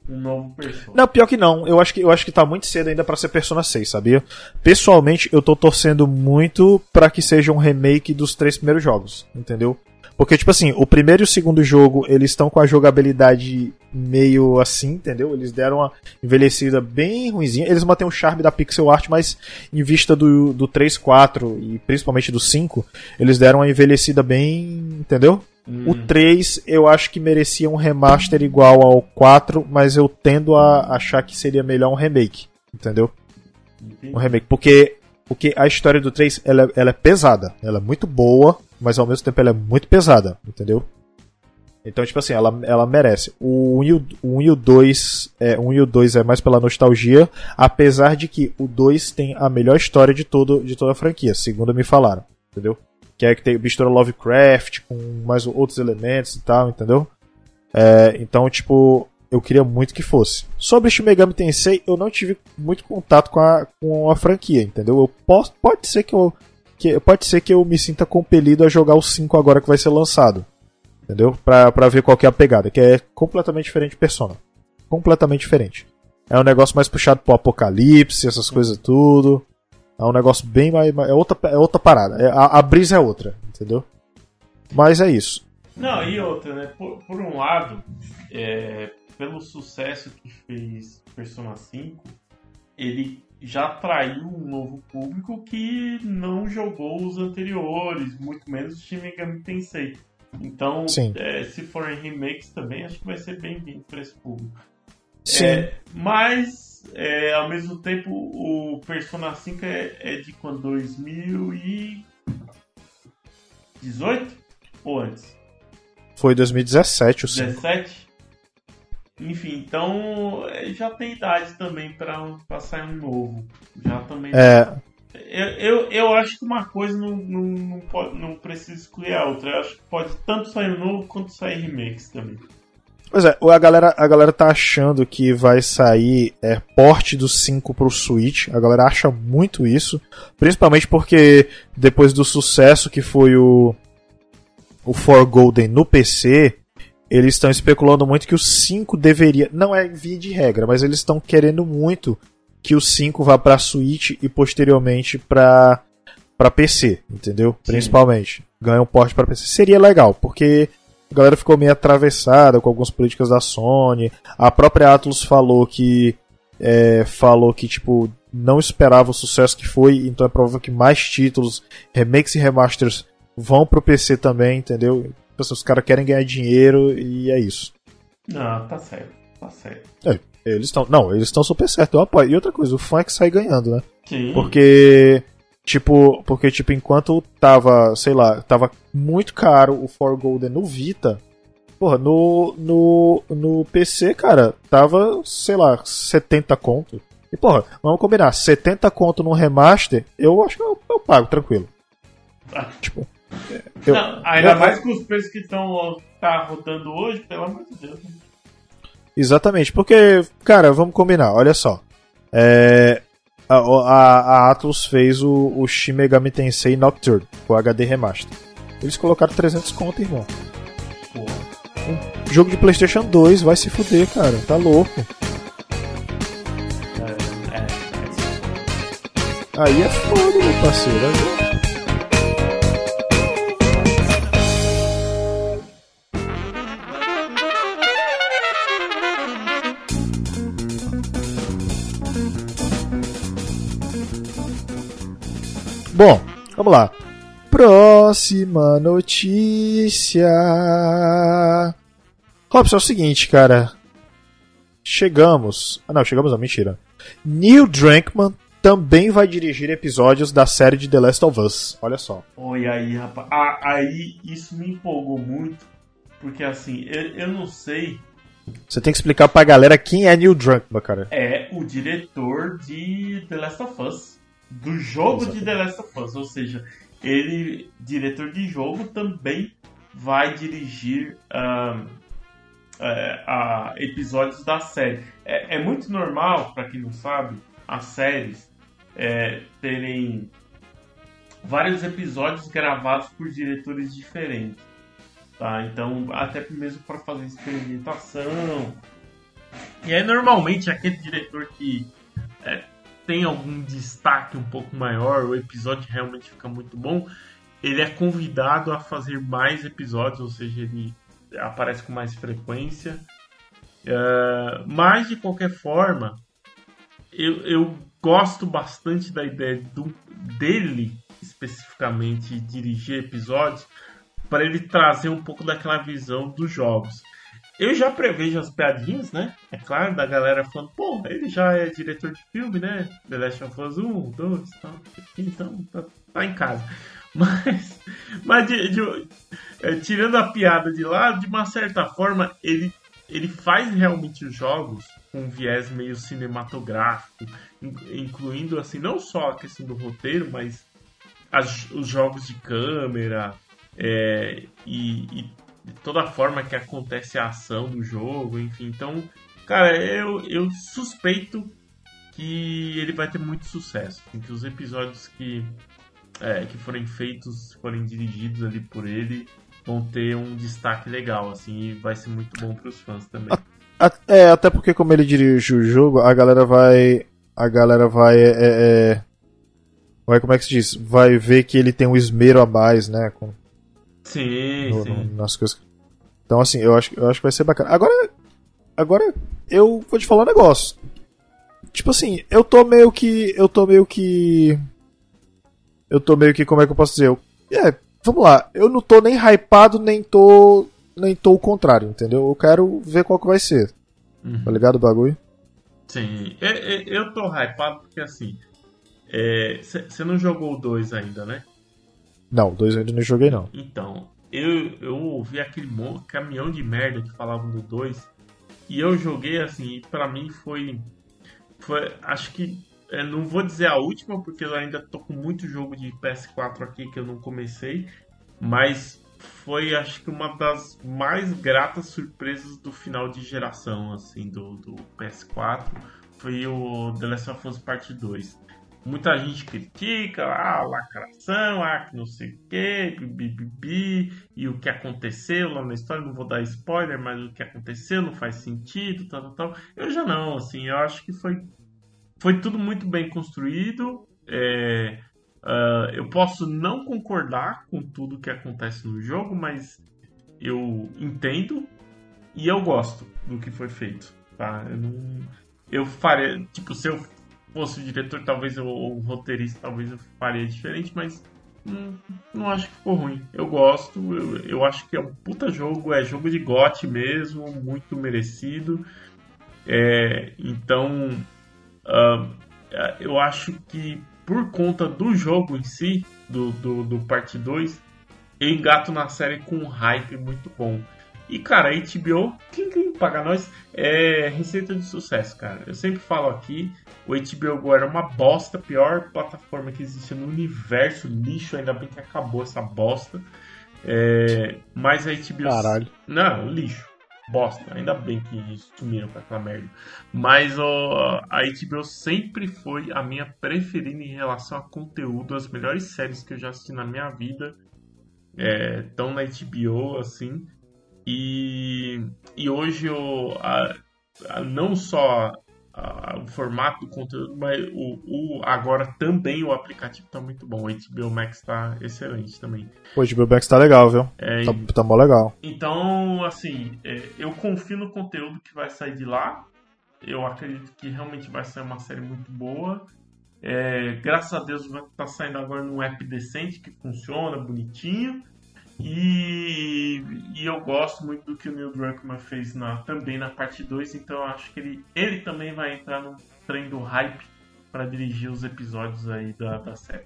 um novo Persona. Não, pior que não. Eu acho que, eu acho que tá muito cedo ainda para ser Persona 6, sabia? Pessoalmente, eu tô torcendo muito para que seja um remake dos três primeiros jogos, entendeu? Porque, tipo assim, o primeiro e o segundo jogo, eles estão com a jogabilidade meio assim, entendeu? Eles deram uma envelhecida bem ruimzinha. Eles mantêm o charme da pixel art, mas em vista do, do 3, 4 e principalmente do 5, eles deram uma envelhecida bem, entendeu? Hum. O 3 eu acho que merecia um remaster igual ao 4, mas eu tendo a achar que seria melhor um remake, entendeu? Entendi. Um remake, porque, porque a história do 3 ela, ela é pesada, ela é muito boa, mas ao mesmo tempo ela é muito pesada, entendeu? Então, tipo assim, ela, ela merece. O 1 e o, o 1 e o 2 é, 1 e o 2 é mais pela nostalgia, apesar de que o 2 tem a melhor história de, todo, de toda a franquia, segundo me falaram, entendeu? Que é que tem mistura Lovecraft com mais outros elementos e tal, entendeu? É, então, tipo, eu queria muito que fosse. Sobre Shin Megami Tensei, eu não tive muito contato com a, com a franquia, entendeu? Eu posso, pode ser que eu que, pode ser que eu me sinta compelido a jogar o 5 agora que vai ser lançado. Entendeu? Pra, pra ver qual que é a pegada, que é completamente diferente de Persona. Completamente diferente. É um negócio mais puxado pro apocalipse, essas coisas tudo. É um negócio bem mais. É outra, é outra parada. É, a, a brisa é outra, entendeu? Mas é isso. Não, e outra, né? Por, por um lado, é, pelo sucesso que fez Persona 5, ele já atraiu um novo público que não jogou os anteriores, muito menos o Shin Megami Tensei. Então, é, se forem remakes também, acho que vai ser bem-vindo para esse público. Sim. É, mas, é, ao mesmo tempo, o Persona 5 é, é de quando? 2018? Ou antes? Foi 2017 o 5. 17? Enfim, então é, já tem idade também para sair um novo. Já também. É. Eu, eu, eu acho que uma coisa não, não, não, pode, não precisa excluir a outra. Eu acho que pode tanto sair um novo quanto sair remakes também. Pois é, a galera, a galera tá achando que vai sair é, porte do 5 pro Switch. A galera acha muito isso. Principalmente porque depois do sucesso que foi o, o For Golden no PC, eles estão especulando muito que o 5 deveria. Não é via de regra, mas eles estão querendo muito que o 5 vá para Switch e posteriormente para para PC, entendeu? Sim. Principalmente. Ganha um porte para PC. Seria legal, porque a galera ficou meio atravessada com algumas políticas da Sony. A própria Atlus falou que é, falou que tipo não esperava o sucesso que foi, então é provável que mais títulos, remakes e remasters vão pro PC também, entendeu? Tipo, os caras querem ganhar dinheiro e é isso. Não, tá certo, tá certo. É, eles estão. Não, eles estão super certo, eu apoio. E outra coisa, o fã é que sai ganhando, né? Sim. Porque. Tipo, porque, tipo, enquanto tava, sei lá, tava muito caro o For Golden no Vita, porra, no, no, no PC, cara, tava, sei lá, 70 conto. E, porra, vamos combinar, 70 conto no remaster, eu acho que eu, eu pago, tranquilo. Ah. Tipo, eu, não, ainda eu, mais com os preços que estão tá rodando hoje, pelo amor de Deus. Né? Exatamente, porque, cara, vamos combinar, olha só. É, a, a, a Atlus fez o, o Shin Megami Tensei Nocturne, o HD Remaster. Eles colocaram 300 conto, irmão. Um jogo de PlayStation 2, vai se fuder, cara, tá louco. É, é, é. Aí é foda, meu parceiro. Bom, vamos lá. Próxima notícia. Robson, é o seguinte, cara. Chegamos. Ah, não, chegamos a mentira. Neil Druckmann também vai dirigir episódios da série de The Last of Us. Olha só. Oi, aí, rapaz. Ah, aí isso me empolgou muito. Porque assim, eu, eu não sei. Você tem que explicar pra galera quem é Neil Druckmann, cara. É o diretor de The Last of Us do jogo Exatamente. de The Last of Us, ou seja, ele, diretor de jogo, também vai dirigir uh, uh, episódios da série. É, é muito normal, para quem não sabe, as séries é, terem vários episódios gravados por diretores diferentes. Tá? Então, até mesmo para fazer experimentação. E aí, normalmente, aquele diretor que é, tem algum destaque um pouco maior, o episódio realmente fica muito bom, ele é convidado a fazer mais episódios, ou seja, ele aparece com mais frequência. Uh, mas de qualquer forma, eu, eu gosto bastante da ideia do, dele especificamente dirigir episódios para ele trazer um pouco daquela visão dos jogos. Eu já prevejo as piadinhas, né? É claro, da galera falando, pô, ele já é diretor de filme, né? The Last of Us 1, 2, tal. Então, tá, tá em casa. Mas, mas de, de, é, tirando a piada de lá, de uma certa forma, ele, ele faz realmente os jogos com um viés meio cinematográfico, incluindo, assim, não só a questão do roteiro, mas as, os jogos de câmera é, e, e toda a forma que acontece a ação do jogo, enfim. Então, cara, eu, eu suspeito que ele vai ter muito sucesso. Que os episódios que, é, que forem feitos, forem dirigidos ali por ele, vão ter um destaque legal, assim, e vai ser muito bom para os fãs também. É, até porque como ele dirige o jogo, a galera vai. A galera vai. É, é, é vai, como é que se diz? Vai ver que ele tem um esmero a mais, né? Com, Sim, no, sim. No, nas coisas. Então, assim, eu acho, eu acho que vai ser bacana. Agora, agora eu vou te falar um negócio. tipo assim, eu tô meio que. Eu tô meio que. Eu tô meio que. Como é que eu posso dizer? Eu, é, vamos lá. Eu não tô nem hypado, nem tô. Nem tô o contrário, entendeu? Eu quero ver qual que vai ser. Uhum. Tá ligado o bagulho? Sim. Eu, eu tô hypado porque assim. Você é, não jogou o 2 ainda, né? Não, 2 eu ainda não joguei não. Então, eu, eu ouvi aquele caminhão de merda que falavam do 2 e eu joguei assim, e pra mim foi. foi acho que. Não vou dizer a última, porque eu ainda tô com muito jogo de PS4 aqui que eu não comecei. Mas foi, acho que, uma das mais gratas surpresas do final de geração, assim, do, do PS4. Foi o The Last of Us Part 2. Muita gente critica, ah, lacração, ah, que não sei o que, bibibi, e o que aconteceu lá na história, não vou dar spoiler, mas o que aconteceu não faz sentido, tal, tal, tal. Eu já não, assim, eu acho que foi, foi tudo muito bem construído. É, uh, eu posso não concordar com tudo que acontece no jogo, mas eu entendo e eu gosto do que foi feito, tá? Eu não eu faria, tipo, se eu fosse o diretor, talvez eu, ou o roteirista, talvez eu faria diferente, mas hum, não acho que ficou ruim. Eu gosto, eu, eu acho que é um puta jogo, é jogo de gote mesmo, muito merecido. É, então, uh, eu acho que por conta do jogo em si, do, do, do parte 2, eu engato na série com um hype muito bom. E, cara, a HBO, quem, quem paga nós, é receita de sucesso, cara. Eu sempre falo aqui, o HBO Go era uma bosta, pior plataforma que existe no universo, lixo, ainda bem que acabou essa bosta. É, mas a HBO... Caralho. Não, lixo. Bosta, ainda bem que sumiram com aquela merda. Mas ó, a HBO sempre foi a minha preferida em relação a conteúdo. As melhores séries que eu já assisti na minha vida estão é, na HBO, assim. E, e hoje eu, a, a, não só a, o formato do conteúdo, mas o, o, agora também o aplicativo está muito bom. O HBO Max está excelente também. O HBO Max está legal, viu? É, tá, tá mó legal. Então, assim, é, eu confio no conteúdo que vai sair de lá. Eu acredito que realmente vai ser uma série muito boa. É, graças a Deus vai estar tá saindo agora num app decente que funciona, bonitinho. E, e, eu gosto muito do que o Neil Druckmann fez na, também na parte 2, então eu acho que ele, ele também vai entrar no trem do hype para dirigir os episódios aí da, da série.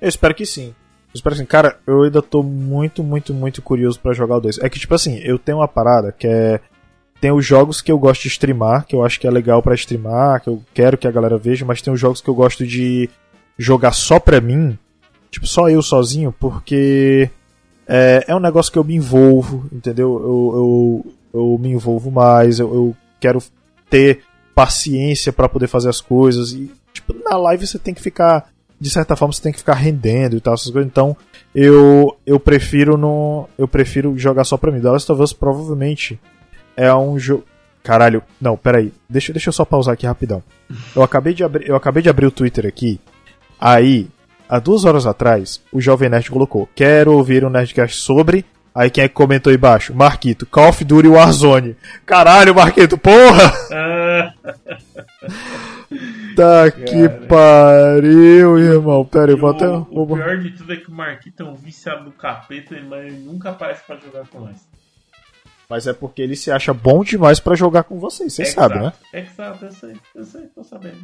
Eu espero que sim. Eu espero que sim. Cara, eu ainda tô muito, muito, muito curioso para jogar o 2. É que, tipo assim, eu tenho uma parada que é. Tem os jogos que eu gosto de streamar, que eu acho que é legal para streamar, que eu quero que a galera veja, mas tem os jogos que eu gosto de jogar só pra mim, tipo, só eu sozinho, porque é, é um negócio que eu me envolvo, entendeu? Eu, eu, eu me envolvo mais, eu, eu quero ter paciência para poder fazer as coisas. E, tipo, na live você tem que ficar. De certa forma, você tem que ficar rendendo e tal, essas coisas. Então, eu, eu prefiro não. Eu prefiro jogar só pra mim. The Last of Us provavelmente é um jogo. Caralho, não, peraí. Deixa, deixa eu só pausar aqui rapidão. Eu acabei de abrir, eu acabei de abrir o Twitter aqui. Aí, há duas horas atrás, o Jovem Nerd colocou: Quero ouvir um Nerdcast sobre. Aí quem é que comentou aí embaixo? Marquito, Call of Duty Warzone. Caralho, Marquito, porra! tá que pariu, irmão. Pera aí, vou até. O pior de tudo é que o Marquito é um viciado do capeta, mas ele nunca aparece pra jogar com nós. Mas é porque ele se acha bom demais para jogar com vocês, vocês sabem, né? Exato, eu sei, eu sei, tô sabendo.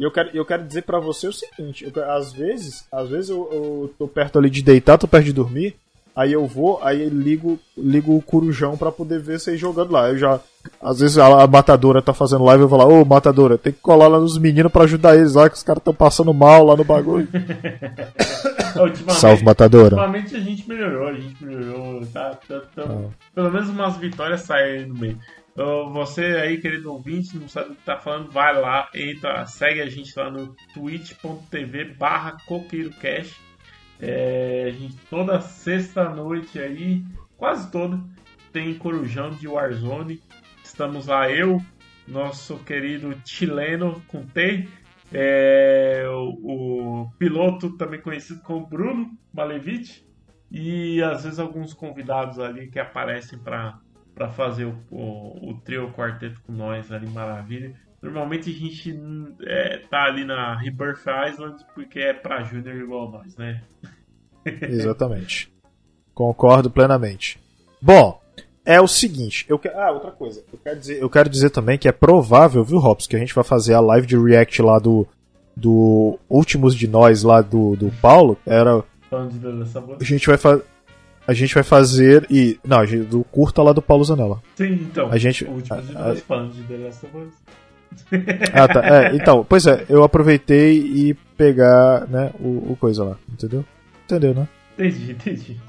E eu quero, eu quero dizer para você o seguinte, eu, às vezes, às vezes eu, eu tô perto ali de deitar, tô perto de dormir, aí eu vou, aí ligo, ligo o corujão para poder ver vocês jogando lá. Eu já, às vezes a, a matadora tá fazendo live, eu vou lá, ô matadora, tem que colar lá nos meninos para ajudar eles lá, que os caras estão passando mal lá no bagulho. Salve matadora. Ultimamente a gente melhorou, a gente melhorou, tá, tá, tá ah. pelo menos umas vitórias saem no meio. Você aí, querido ouvinte, não sabe o que tá falando, vai lá, entra, segue a gente lá no twitch.tv barra coqueirocast. É, a gente, toda sexta noite aí, quase toda, tem Corujão de Warzone. Estamos lá, eu, nosso querido chileno com T, é, o, o, piloto também conhecido como Bruno Malevich, e às vezes alguns convidados ali que aparecem para para fazer o, o, o trio o quarteto com nós ali, maravilha. Normalmente a gente é, tá ali na Rebirth Island porque é pra Junior igual nós, né? Exatamente. Concordo plenamente. Bom, é o seguinte, eu quero. Ah, outra coisa. Eu quero, dizer, eu quero dizer também que é provável, viu, Robson, que a gente vai fazer a live de react lá do. Do Últimos de Nós lá do, do Paulo. Era. A gente vai fazer. A gente vai fazer e. Não, gente, do curta lá do Paulo Zanella. Sim, então. A gente. O último de nós falando de The Last of Us. Ah, tá. É, então, pois é, eu aproveitei e pegar, né, o, o coisa lá, entendeu? Entendeu, né? Entendi, entendi.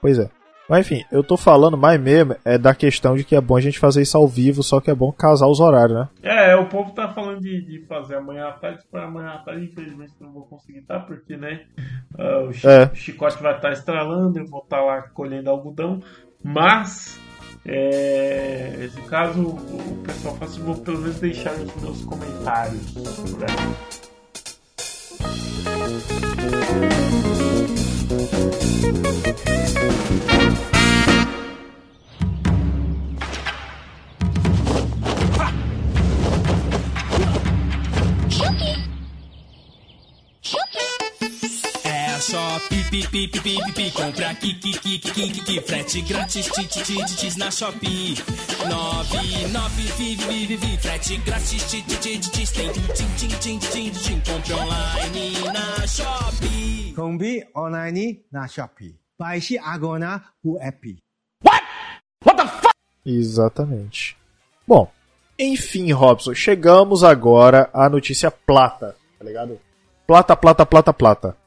Pois é. Mas enfim, eu tô falando mais mesmo é da questão de que é bom a gente fazer isso ao vivo, só que é bom casar os horários, né? É, o povo tá falando de, de fazer amanhã à tarde, para amanhã à tarde, infelizmente não vou conseguir estar, tá, porque, né, uh, o, chi é. o, chicote vai estar tá estralando, eu vou estar tá lá colhendo algodão, mas, é, nesse caso, o pessoal faz, vou pelo menos deixar os meus comentários. Né? pi, pi, pi, pi, pi, compra aqui, ki, ki, ki, ki, ki, frete grátis, ti, ti, ti, ti, na Shopee. 9, 9, vi, vi, vi, vi, frete grátis, ti, ti, ti, ti, tem, tim, tim, tim, tim, tim, compre online na Shopee. Compre online na Shopee. Baixe agora o app. What? What the fuck? Exatamente. Bom, enfim, Robson, chegamos agora à notícia plata, tá ligado? Plata, plata, plata, plata.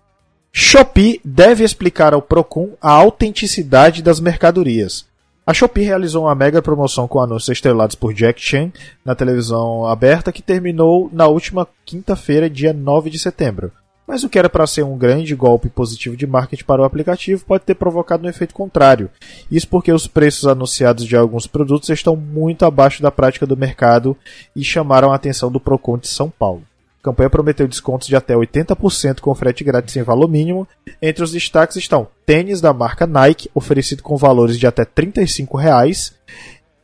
Shopee deve explicar ao Procon a autenticidade das mercadorias. A Shopee realizou uma mega promoção com anúncios estrelados por Jack Chan na televisão aberta que terminou na última quinta-feira, dia 9 de setembro. Mas o que era para ser um grande golpe positivo de marketing para o aplicativo pode ter provocado um efeito contrário. Isso porque os preços anunciados de alguns produtos estão muito abaixo da prática do mercado e chamaram a atenção do Procon de São Paulo. A campanha prometeu descontos de até 80% com frete grátis em valor mínimo. Entre os destaques estão tênis da marca Nike, oferecido com valores de até 35 reais,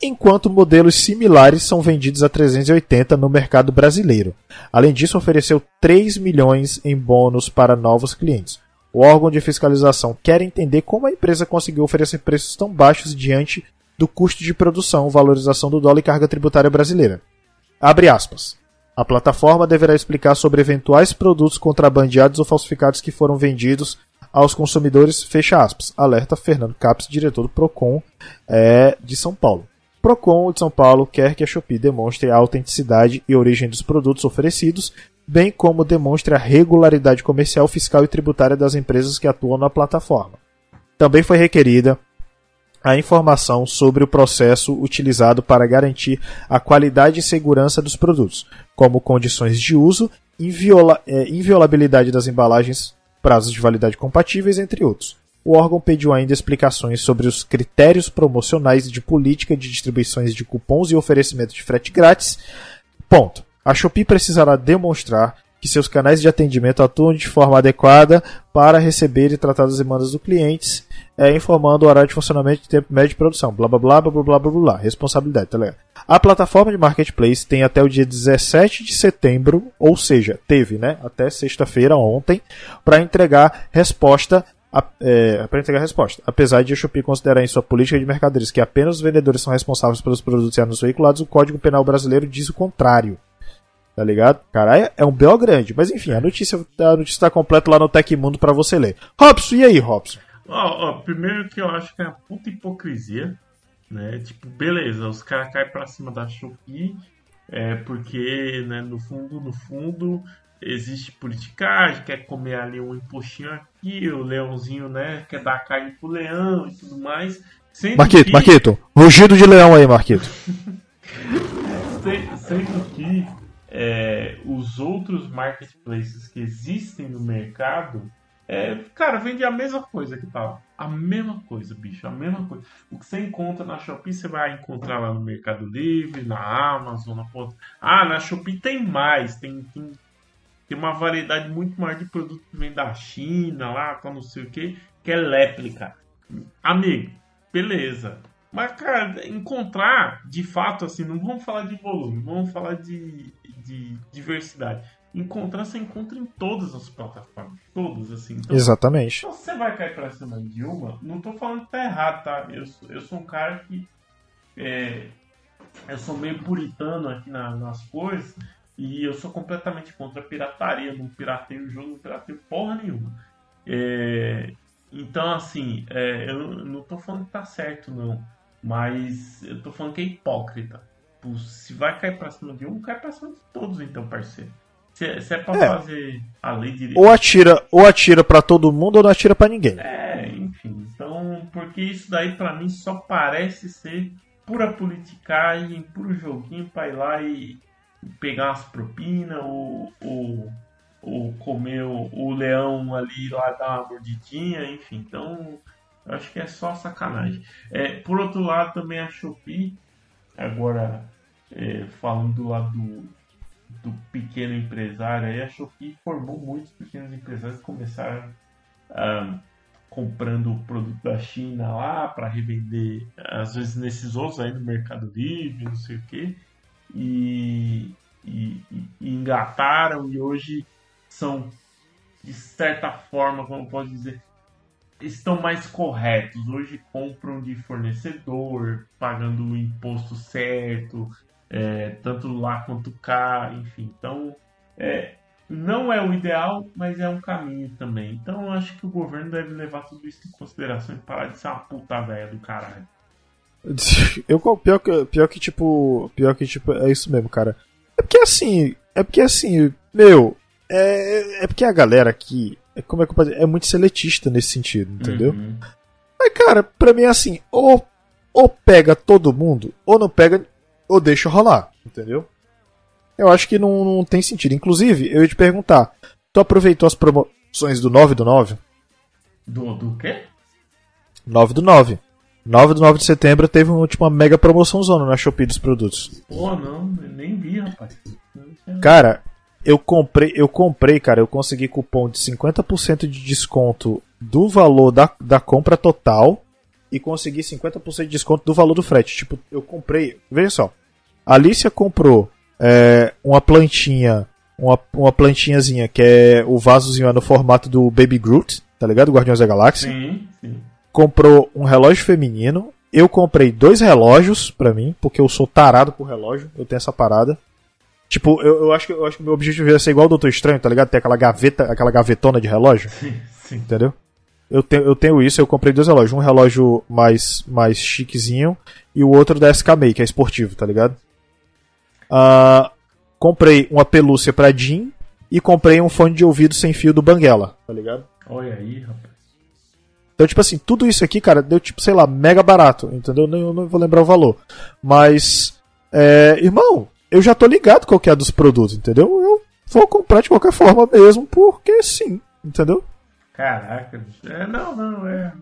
enquanto modelos similares são vendidos a 380 no mercado brasileiro. Além disso, ofereceu 3 milhões em bônus para novos clientes. O órgão de fiscalização quer entender como a empresa conseguiu oferecer preços tão baixos diante do custo de produção, valorização do dólar e carga tributária brasileira. Abre aspas. A plataforma deverá explicar sobre eventuais produtos contrabandeados ou falsificados que foram vendidos aos consumidores, fecha aspas. Alerta Fernando Capes, diretor do Procon é, de São Paulo. Procon de São Paulo quer que a Shopee demonstre a autenticidade e origem dos produtos oferecidos, bem como demonstre a regularidade comercial, fiscal e tributária das empresas que atuam na plataforma. Também foi requerida a informação sobre o processo utilizado para garantir a qualidade e segurança dos produtos, como condições de uso, inviola, é, inviolabilidade das embalagens, prazos de validade compatíveis, entre outros. O órgão pediu ainda explicações sobre os critérios promocionais de política de distribuições de cupons e oferecimento de frete grátis. Ponto. A Shopee precisará demonstrar que seus canais de atendimento atuem de forma adequada para receber e tratar as demandas dos clientes, é, informando o horário de funcionamento e tempo médio de produção, blá blá blá blá blá blá blá, blá. responsabilidade, tá legal. A plataforma de marketplace tem até o dia 17 de setembro, ou seja, teve, né, até sexta-feira ontem, para entregar resposta é, para entregar a resposta. Apesar de a Shopee considerar em sua política de mercadorias que apenas os vendedores são responsáveis pelos produtos e anúncios veiculados, o Código Penal brasileiro diz o contrário. Tá ligado? Caralho, é um BO grande. Mas enfim, a notícia, a notícia tá completa lá no Tecmundo para você ler. Robson, e aí, Robson? Ó, ó, primeiro que eu acho que é uma puta hipocrisia, né? Tipo, beleza, os caras caem pra cima da Shopee, é, porque, né, no fundo, no fundo, existe politicagem, quer comer ali um impostinho aqui, o leãozinho, né, quer dar carne pro leão e tudo mais. Sendo Marquito, que... Marquito, rugido de leão aí, Marquito. sendo que é, os outros marketplaces que existem no mercado, é, cara, vende a mesma coisa que tal. A mesma coisa, bicho, a mesma coisa. O que você encontra na Shopee, você vai encontrar lá no Mercado Livre, na Amazon, na ponta. Ah, na Shopee tem mais, tem, tem, tem uma variedade muito maior de produtos que vem da China, lá, com não sei o que, que é réplica. Amigo, beleza. Mas, cara, encontrar, de fato, assim, não vamos falar de volume, vamos falar de, de diversidade. Encontrar, você encontra em todas as plataformas. Todas, assim. Então, Exatamente. então você vai cair pra cima de uma, não tô falando que tá errado, tá? Eu, sou- eu sou um cara que. é, eu sou meio puritano aqui na- nas coisas. E eu sou completamente contra a pirataria. Não pirateio o jogo, não pirateio porra nenhuma. É, então, assim, é, eu não tô falando que tá certo, não. Mas eu tô falando que é hipócrita. Pô, Se vai cair pra cima de um, cai pra cima de todos, então, parceiro. Se, se é pra É. fazer a lei direito. Ou atira, ou atira para todo mundo ou não atira pra ninguém. É, enfim. Então, porque isso daí pra mim só parece ser pura politicagem, puro joguinho pra ir lá e pegar umas propinas ou, ou, ou comer o, o leão ali lá dar uma mordidinha, enfim. Então, eu acho que é só sacanagem. É, por outro lado, também a Shopee, agora é, falando do lado do, do pequeno empresário, aí Shopee formou muitos pequenos empresários que começaram ah, comprando o produto da China lá para revender, às vezes nesses outros aí no Mercado Livre, não sei o que, e, e, e- engataram e hoje são, de certa forma, como posso dizer, estão mais corretos. Hoje compram de fornecedor, pagando o imposto certo, é, tanto lá quanto cá, enfim. Então, é, não é o ideal, mas é um caminho também. Então, eu acho que o governo deve levar tudo isso em consideração e parar de ser uma puta velha do caralho. Eu pior que, pior que tipo, pior que tipo, é isso mesmo, cara. É porque assim, é porque assim, meu, é, é porque a galera aqui, é, como é que eu posso dizer, é muito seletista nesse sentido, entendeu? Uhum. Mas cara, pra mim é assim, ou ou pega todo mundo, ou não pega, ou deixa rolar, entendeu? Eu acho que não, não tem sentido. Inclusive, eu ia te perguntar, tu aproveitou as promoções do 9 do 9? Do, do quê? 9 do 9. 9 do 9 de setembro teve um, tipo, uma mega promoção zona na Shopee dos produtos. Pô, não, nem vi, rapaz. Cara, eu comprei, eu comprei, cara, eu consegui cupom de 50% de desconto do valor da, da compra total e consegui 50% de desconto do valor do frete. Tipo, eu comprei, veja só. A Alicia comprou é, uma plantinha, uma, uma plantinhazinha que é o vasozinho é no formato do Baby Groot, tá ligado? Guardiões da Galáxia Sim, sim. comprou um relógio feminino. Eu comprei dois relógios pra mim, porque eu sou tarado por relógio. Eu tenho essa parada. Tipo, eu, eu acho que eu acho que o meu objetivo ia ser igual o Doutor Estranho, tá ligado? Ter aquela gaveta, aquela gavetona de relógio, Sim, sim. entendeu? Eu tenho, eu tenho isso, eu comprei dois relógios. Um relógio mais, mais chiquezinho e o outro da SK May, que é esportivo, tá ligado? Ah, comprei uma pelúcia pra Jean e comprei um fone de ouvido sem fio do Banguela, tá ligado? Olha aí, rapaz. Então, tipo assim, tudo isso aqui, cara, deu, tipo, sei lá, mega barato, entendeu? Eu não vou lembrar o valor. Mas, é, irmão, eu já tô ligado qual que é dos produtos, entendeu? Eu vou comprar de qualquer forma mesmo, porque sim, entendeu? Caraca, bicho. É, não, não, é,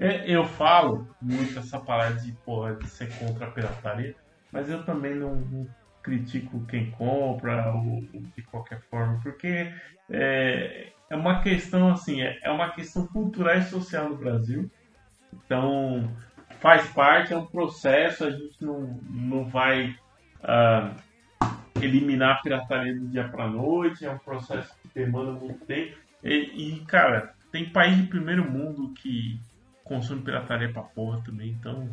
é- é- Eu falo muito essa parada de, porra, de ser contra a pirataria, mas eu também não, não critico quem compra ou, de qualquer forma, porque é, é uma questão assim, é, é uma questão cultural e social no Brasil. Então faz parte, é um processo, a gente não, não vai ah, eliminar a pirataria do dia pra noite, é um processo que demanda muito tempo. E, e, cara, tem país de primeiro mundo que consome pirataria pra porra também, então.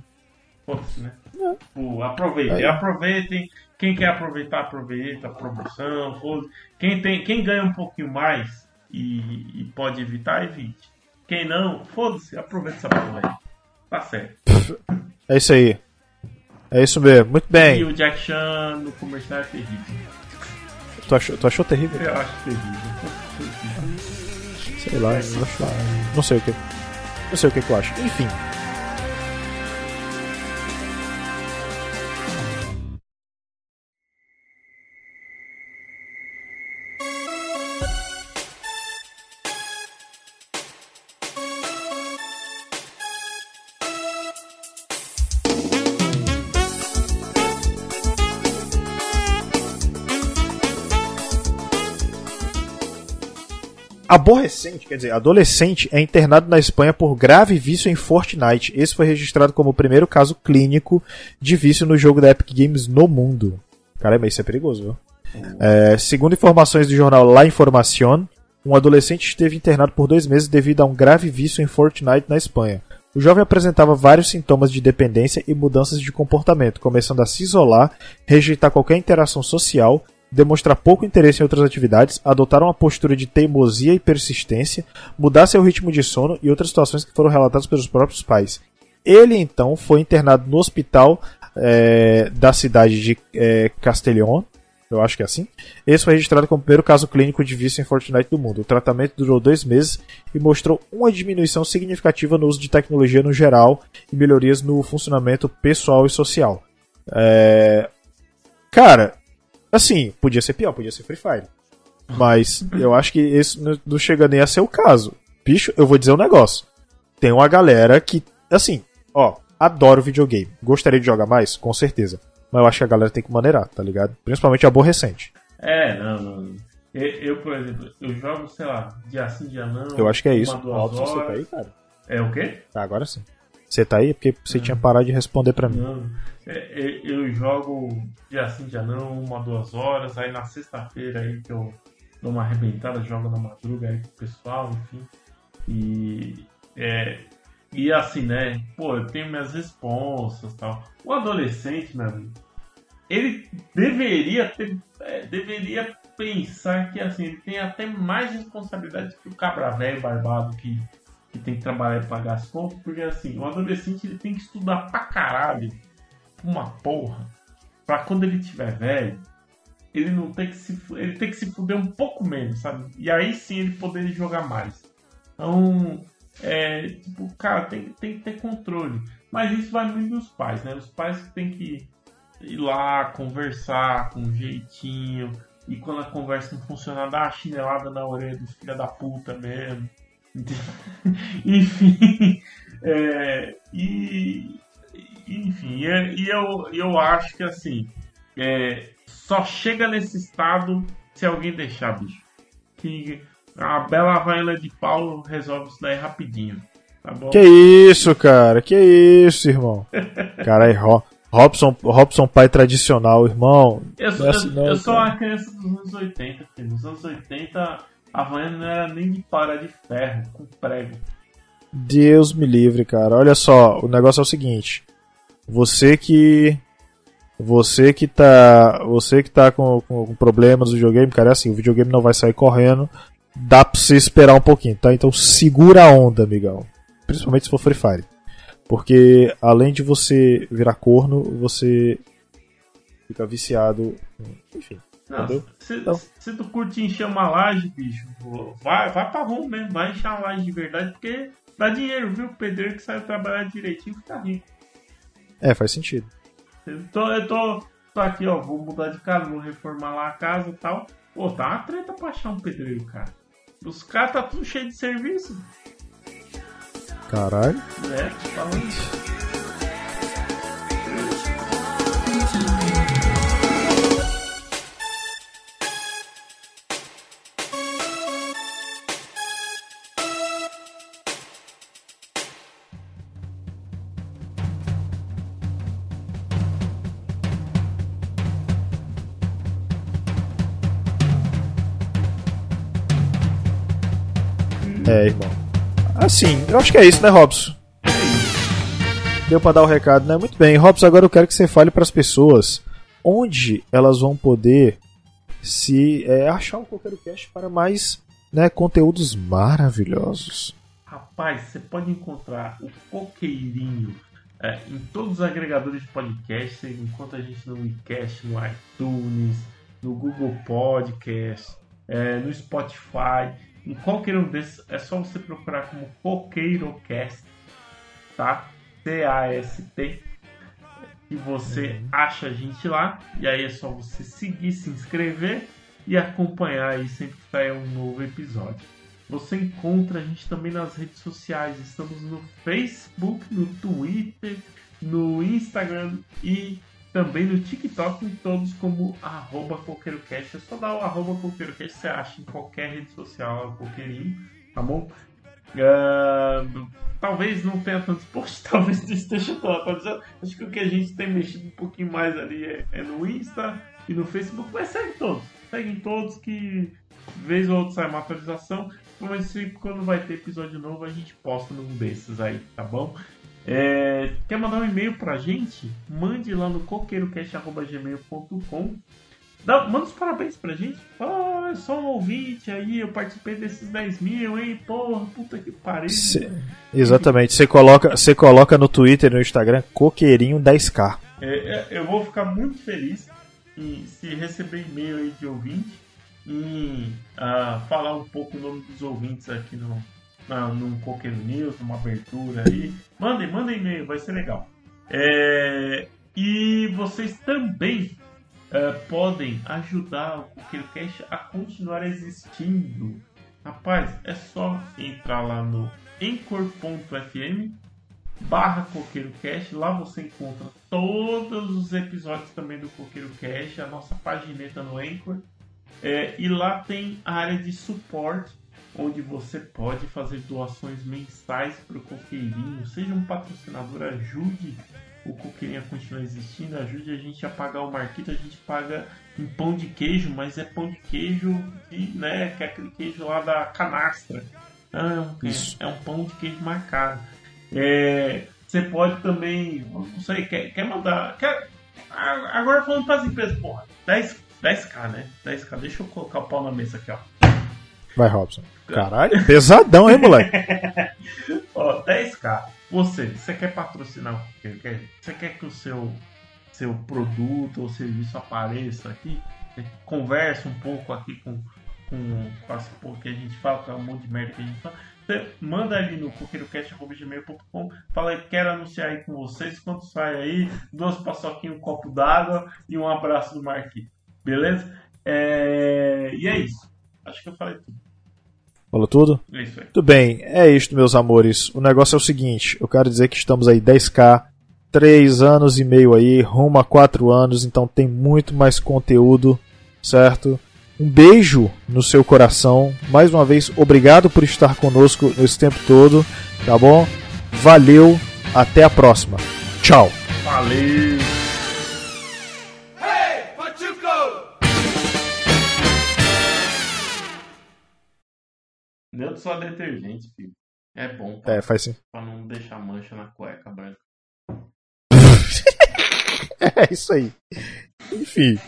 Foda-se, né? Tipo, aproveitem, aproveitem. Quem quer aproveitar, aproveita, promoção, foda Quem, tem, quem ganha um pouquinho mais e, e pode evitar, evite. Quem não, foda-se, aproveita essa porra aí. Tá certo. É isso aí. É isso mesmo. Muito E bem. o Jack Chan no comercial é terrível. Tu achou, tu achou terrível? Eu acho terrível. Sei lá, eu acho, não sei o que. Não sei o que, que eu acho. Enfim. Aborrecente, quer dizer, adolescente é internado na Espanha por grave vício em Fortnite. Esse foi registrado como o primeiro caso clínico de vício no jogo da Epic Games no mundo. Caramba, isso é perigoso, viu? É, segundo informações do jornal La Información, um adolescente esteve internado por dois meses devido a um grave vício em Fortnite na Espanha. O jovem apresentava vários sintomas de dependência e mudanças de comportamento, começando a se isolar, rejeitar qualquer interação social, demonstrar pouco interesse em outras atividades, adotar uma postura de teimosia e persistência, mudar seu ritmo de sono e outras situações que foram relatadas pelos próprios pais. Ele então foi internado no hospital é, da cidade de é, Castellón, eu acho que é assim. Esse foi registrado como o primeiro caso clínico de vício em Fortnite do mundo. O tratamento durou dois meses e mostrou uma diminuição significativa no uso de tecnologia no geral e melhorias no funcionamento pessoal e social. É... Cara, assim, podia ser pior, podia ser Free Fire. Mas eu acho que esse não chega nem a ser o caso. Bicho, eu vou dizer um negócio. Tem uma galera que, assim, ó, adoro videogame. Gostaria de jogar mais? Com certeza. Mas eu acho que a galera tem que maneirar, tá ligado? Principalmente aborrecente. É, não, não. Eu, eu, por exemplo, eu jogo, sei lá, dia sim, dia não. Eu acho que é isso. Você tá aí, cara? É o quê? Tá, agora sim. Você tá aí? Porque você tinha parado de responder pra mim. Não. É, é, eu jogo dia sim, dia não, uma, duas horas. Aí na sexta-feira aí que eu dou uma arrebentada, jogo na madruga aí com o pessoal, enfim. E. É, e assim, né? Pô, eu tenho minhas responsas e tal. O adolescente, meu amigo, ele deveria ter. é, deveria pensar que assim, ele tem até mais responsabilidade que o cabra velho barbado que, que tem que trabalhar e pagar as contas, porque assim, o adolescente ele tem que estudar pra caralho, uma porra, pra quando ele tiver velho, ele não tem que se ele tem que se fuder um pouco menos, sabe? E aí sim ele poder jogar mais. Então, é, tipo, cara, tem, tem que ter controle. Mas isso vai muito dos pais, né? Os pais que tem que ir lá, conversar com um jeitinho. E quando a conversa não funcionar, dar uma chinelada na orelha dos filha da puta mesmo. Enfim. é, e. Enfim, e, e eu, eu acho que assim. é, só chega nesse estado se alguém deixar, bicho. Que a bela Havaiana de Paulo resolve isso daí rapidinho. Tá bom? Que isso, cara? Que isso, irmão? Caralho, Ro Robson, Robson pai tradicional, irmão. Eu, é assim eu- não, eu sou cara. uma criança dos anos 80, filho. Nos anos 80, a Havaiana não era nem de pau, era de ferro, com prego. Deus me livre, cara. Olha só, o negócio é o seguinte. Você que. Você que tá. Você que tá com, com, com problemas no videogame, cara, é assim, o videogame não vai sair correndo. Dá pra você esperar um pouquinho, tá? Então segura a onda, amigão. Principalmente se for Free Fire. Porque além de você virar corno, você fica viciado. Enfim. Não, Entendeu? Se, Então. se tu curte encher uma laje, bicho, vai, vai pra ROM mesmo, vai encher uma laje de verdade, porque dá dinheiro, viu? O pedreiro que saiu trabalhar direitinho fica rico. É, faz sentido. Eu tô, eu tô, tô aqui, ó, vou mudar de casa, vou reformar lá a casa e tal. Pô, tá uma treta pra achar um pedreiro, cara. Os caras tá tudo cheio de serviço, Caralho. Tô falando É, irmão. Assim, eu acho que é isso, né, Robson? Deu pra dar o recado, né? Muito bem, Robson, agora eu quero que você fale pras pessoas onde elas vão poder se é, achar o Coqueiro Cast para mais né, conteúdos maravilhosos. Rapaz, você pode encontrar o Coqueirinho é, em todos os agregadores de podcast. Você encontra a gente no WeCast, no iTunes, no Google Podcast, é, no Spotify. Em qualquer um desses, é só você procurar como Coqueirocast, tá? C-A-S-T. E você acha a gente lá. E aí é só você seguir, se inscrever e acompanhar aí sempre que sair um novo episódio. Você encontra a gente também nas redes sociais. Estamos no Facebook, no Twitter, no Instagram e também no TikTok, em todos como arroba coqueirocast. É só dar o arroba coqueirocast, você acha em qualquer rede social, coqueirinho, tá bom? Uh, talvez não tenha tantos posts, talvez não esteja tão atualizado. Acho que o que a gente tem mexido um pouquinho mais ali é, é no Insta e no Facebook, mas segue todos. Seguem todos que vez ou outra sai uma atualização. Mas quando vai ter episódio novo, a gente posta num desses aí, tá bom? É, quer mandar um e-mail pra gente? Mande lá no coqueirocast.gmail.com Manda os parabéns pra gente. Fala, é só um ouvinte aí, eu participei desses 10 mil, hein? Porra, puta que pariu. Cê, exatamente. Você coloca, você coloca no Twitter e no Instagram Coqueirinho 10k. É, é, eu vou ficar muito feliz em, se receber e-mail aí de ouvinte e uh, falar um pouco o nome dos ouvintes aqui no, na, no Coqueiro News, numa abertura aí. Mandem, mandem e-mail, vai ser legal. É, e vocês também uh, podem ajudar o Coqueiro Cash a continuar existindo. Rapaz, é só entrar lá no encor.fm barra Coqueiro Cash. Lá você encontra todos os episódios também do Coqueiro Cash, a nossa pagineta no Anchor. É, e lá tem a área de suporte, onde você pode fazer doações mensais para o Coqueirinho. Seja um patrocinador, ajude o Coqueirinho a continuar existindo, ajude a gente a pagar o Marquito. A gente paga em pão de queijo, mas é pão de queijo, de, né, que é aquele queijo lá da canastra. Ah, é, é, um pão de queijo marcado. É, você pode também, não sei, quer, quer mandar. Quer, agora falando para as empresas, porra, 10 10k, né? 10k. Deixa eu colocar o pau na mesa aqui, ó. Vai, Robson. Caralho, pesadão, hein, moleque? ó, 10k. Você, você quer patrocinar Você quer que o seu, seu produto ou serviço apareça aqui? Conversa um pouco aqui com, com, com as que a gente fala, com um monte de merda que a gente fala. Você manda ali no coqueirocast.gmail.com, fala que quero anunciar aí com vocês. Quando sai aí, duas paçoquinhas, um copo d'água e um abraço do Marquinhos. Beleza? É... E é isso. Acho que eu falei tudo. Falou tudo? É isso aí. Tudo bem, é isto, meus amores. O negócio é o seguinte: eu quero dizer que estamos aí 10k, 3 anos e meio aí, rumo a 4 anos, então tem muito mais conteúdo, certo? Um beijo no seu coração. Mais uma vez, obrigado por estar conosco esse tempo todo, tá bom? Valeu, até a próxima. Tchau. Valeu. Neutro só detergente, filho. É bom. Pra, é, faz sim. Pra não deixar mancha na cueca branca. é isso aí. Enfim.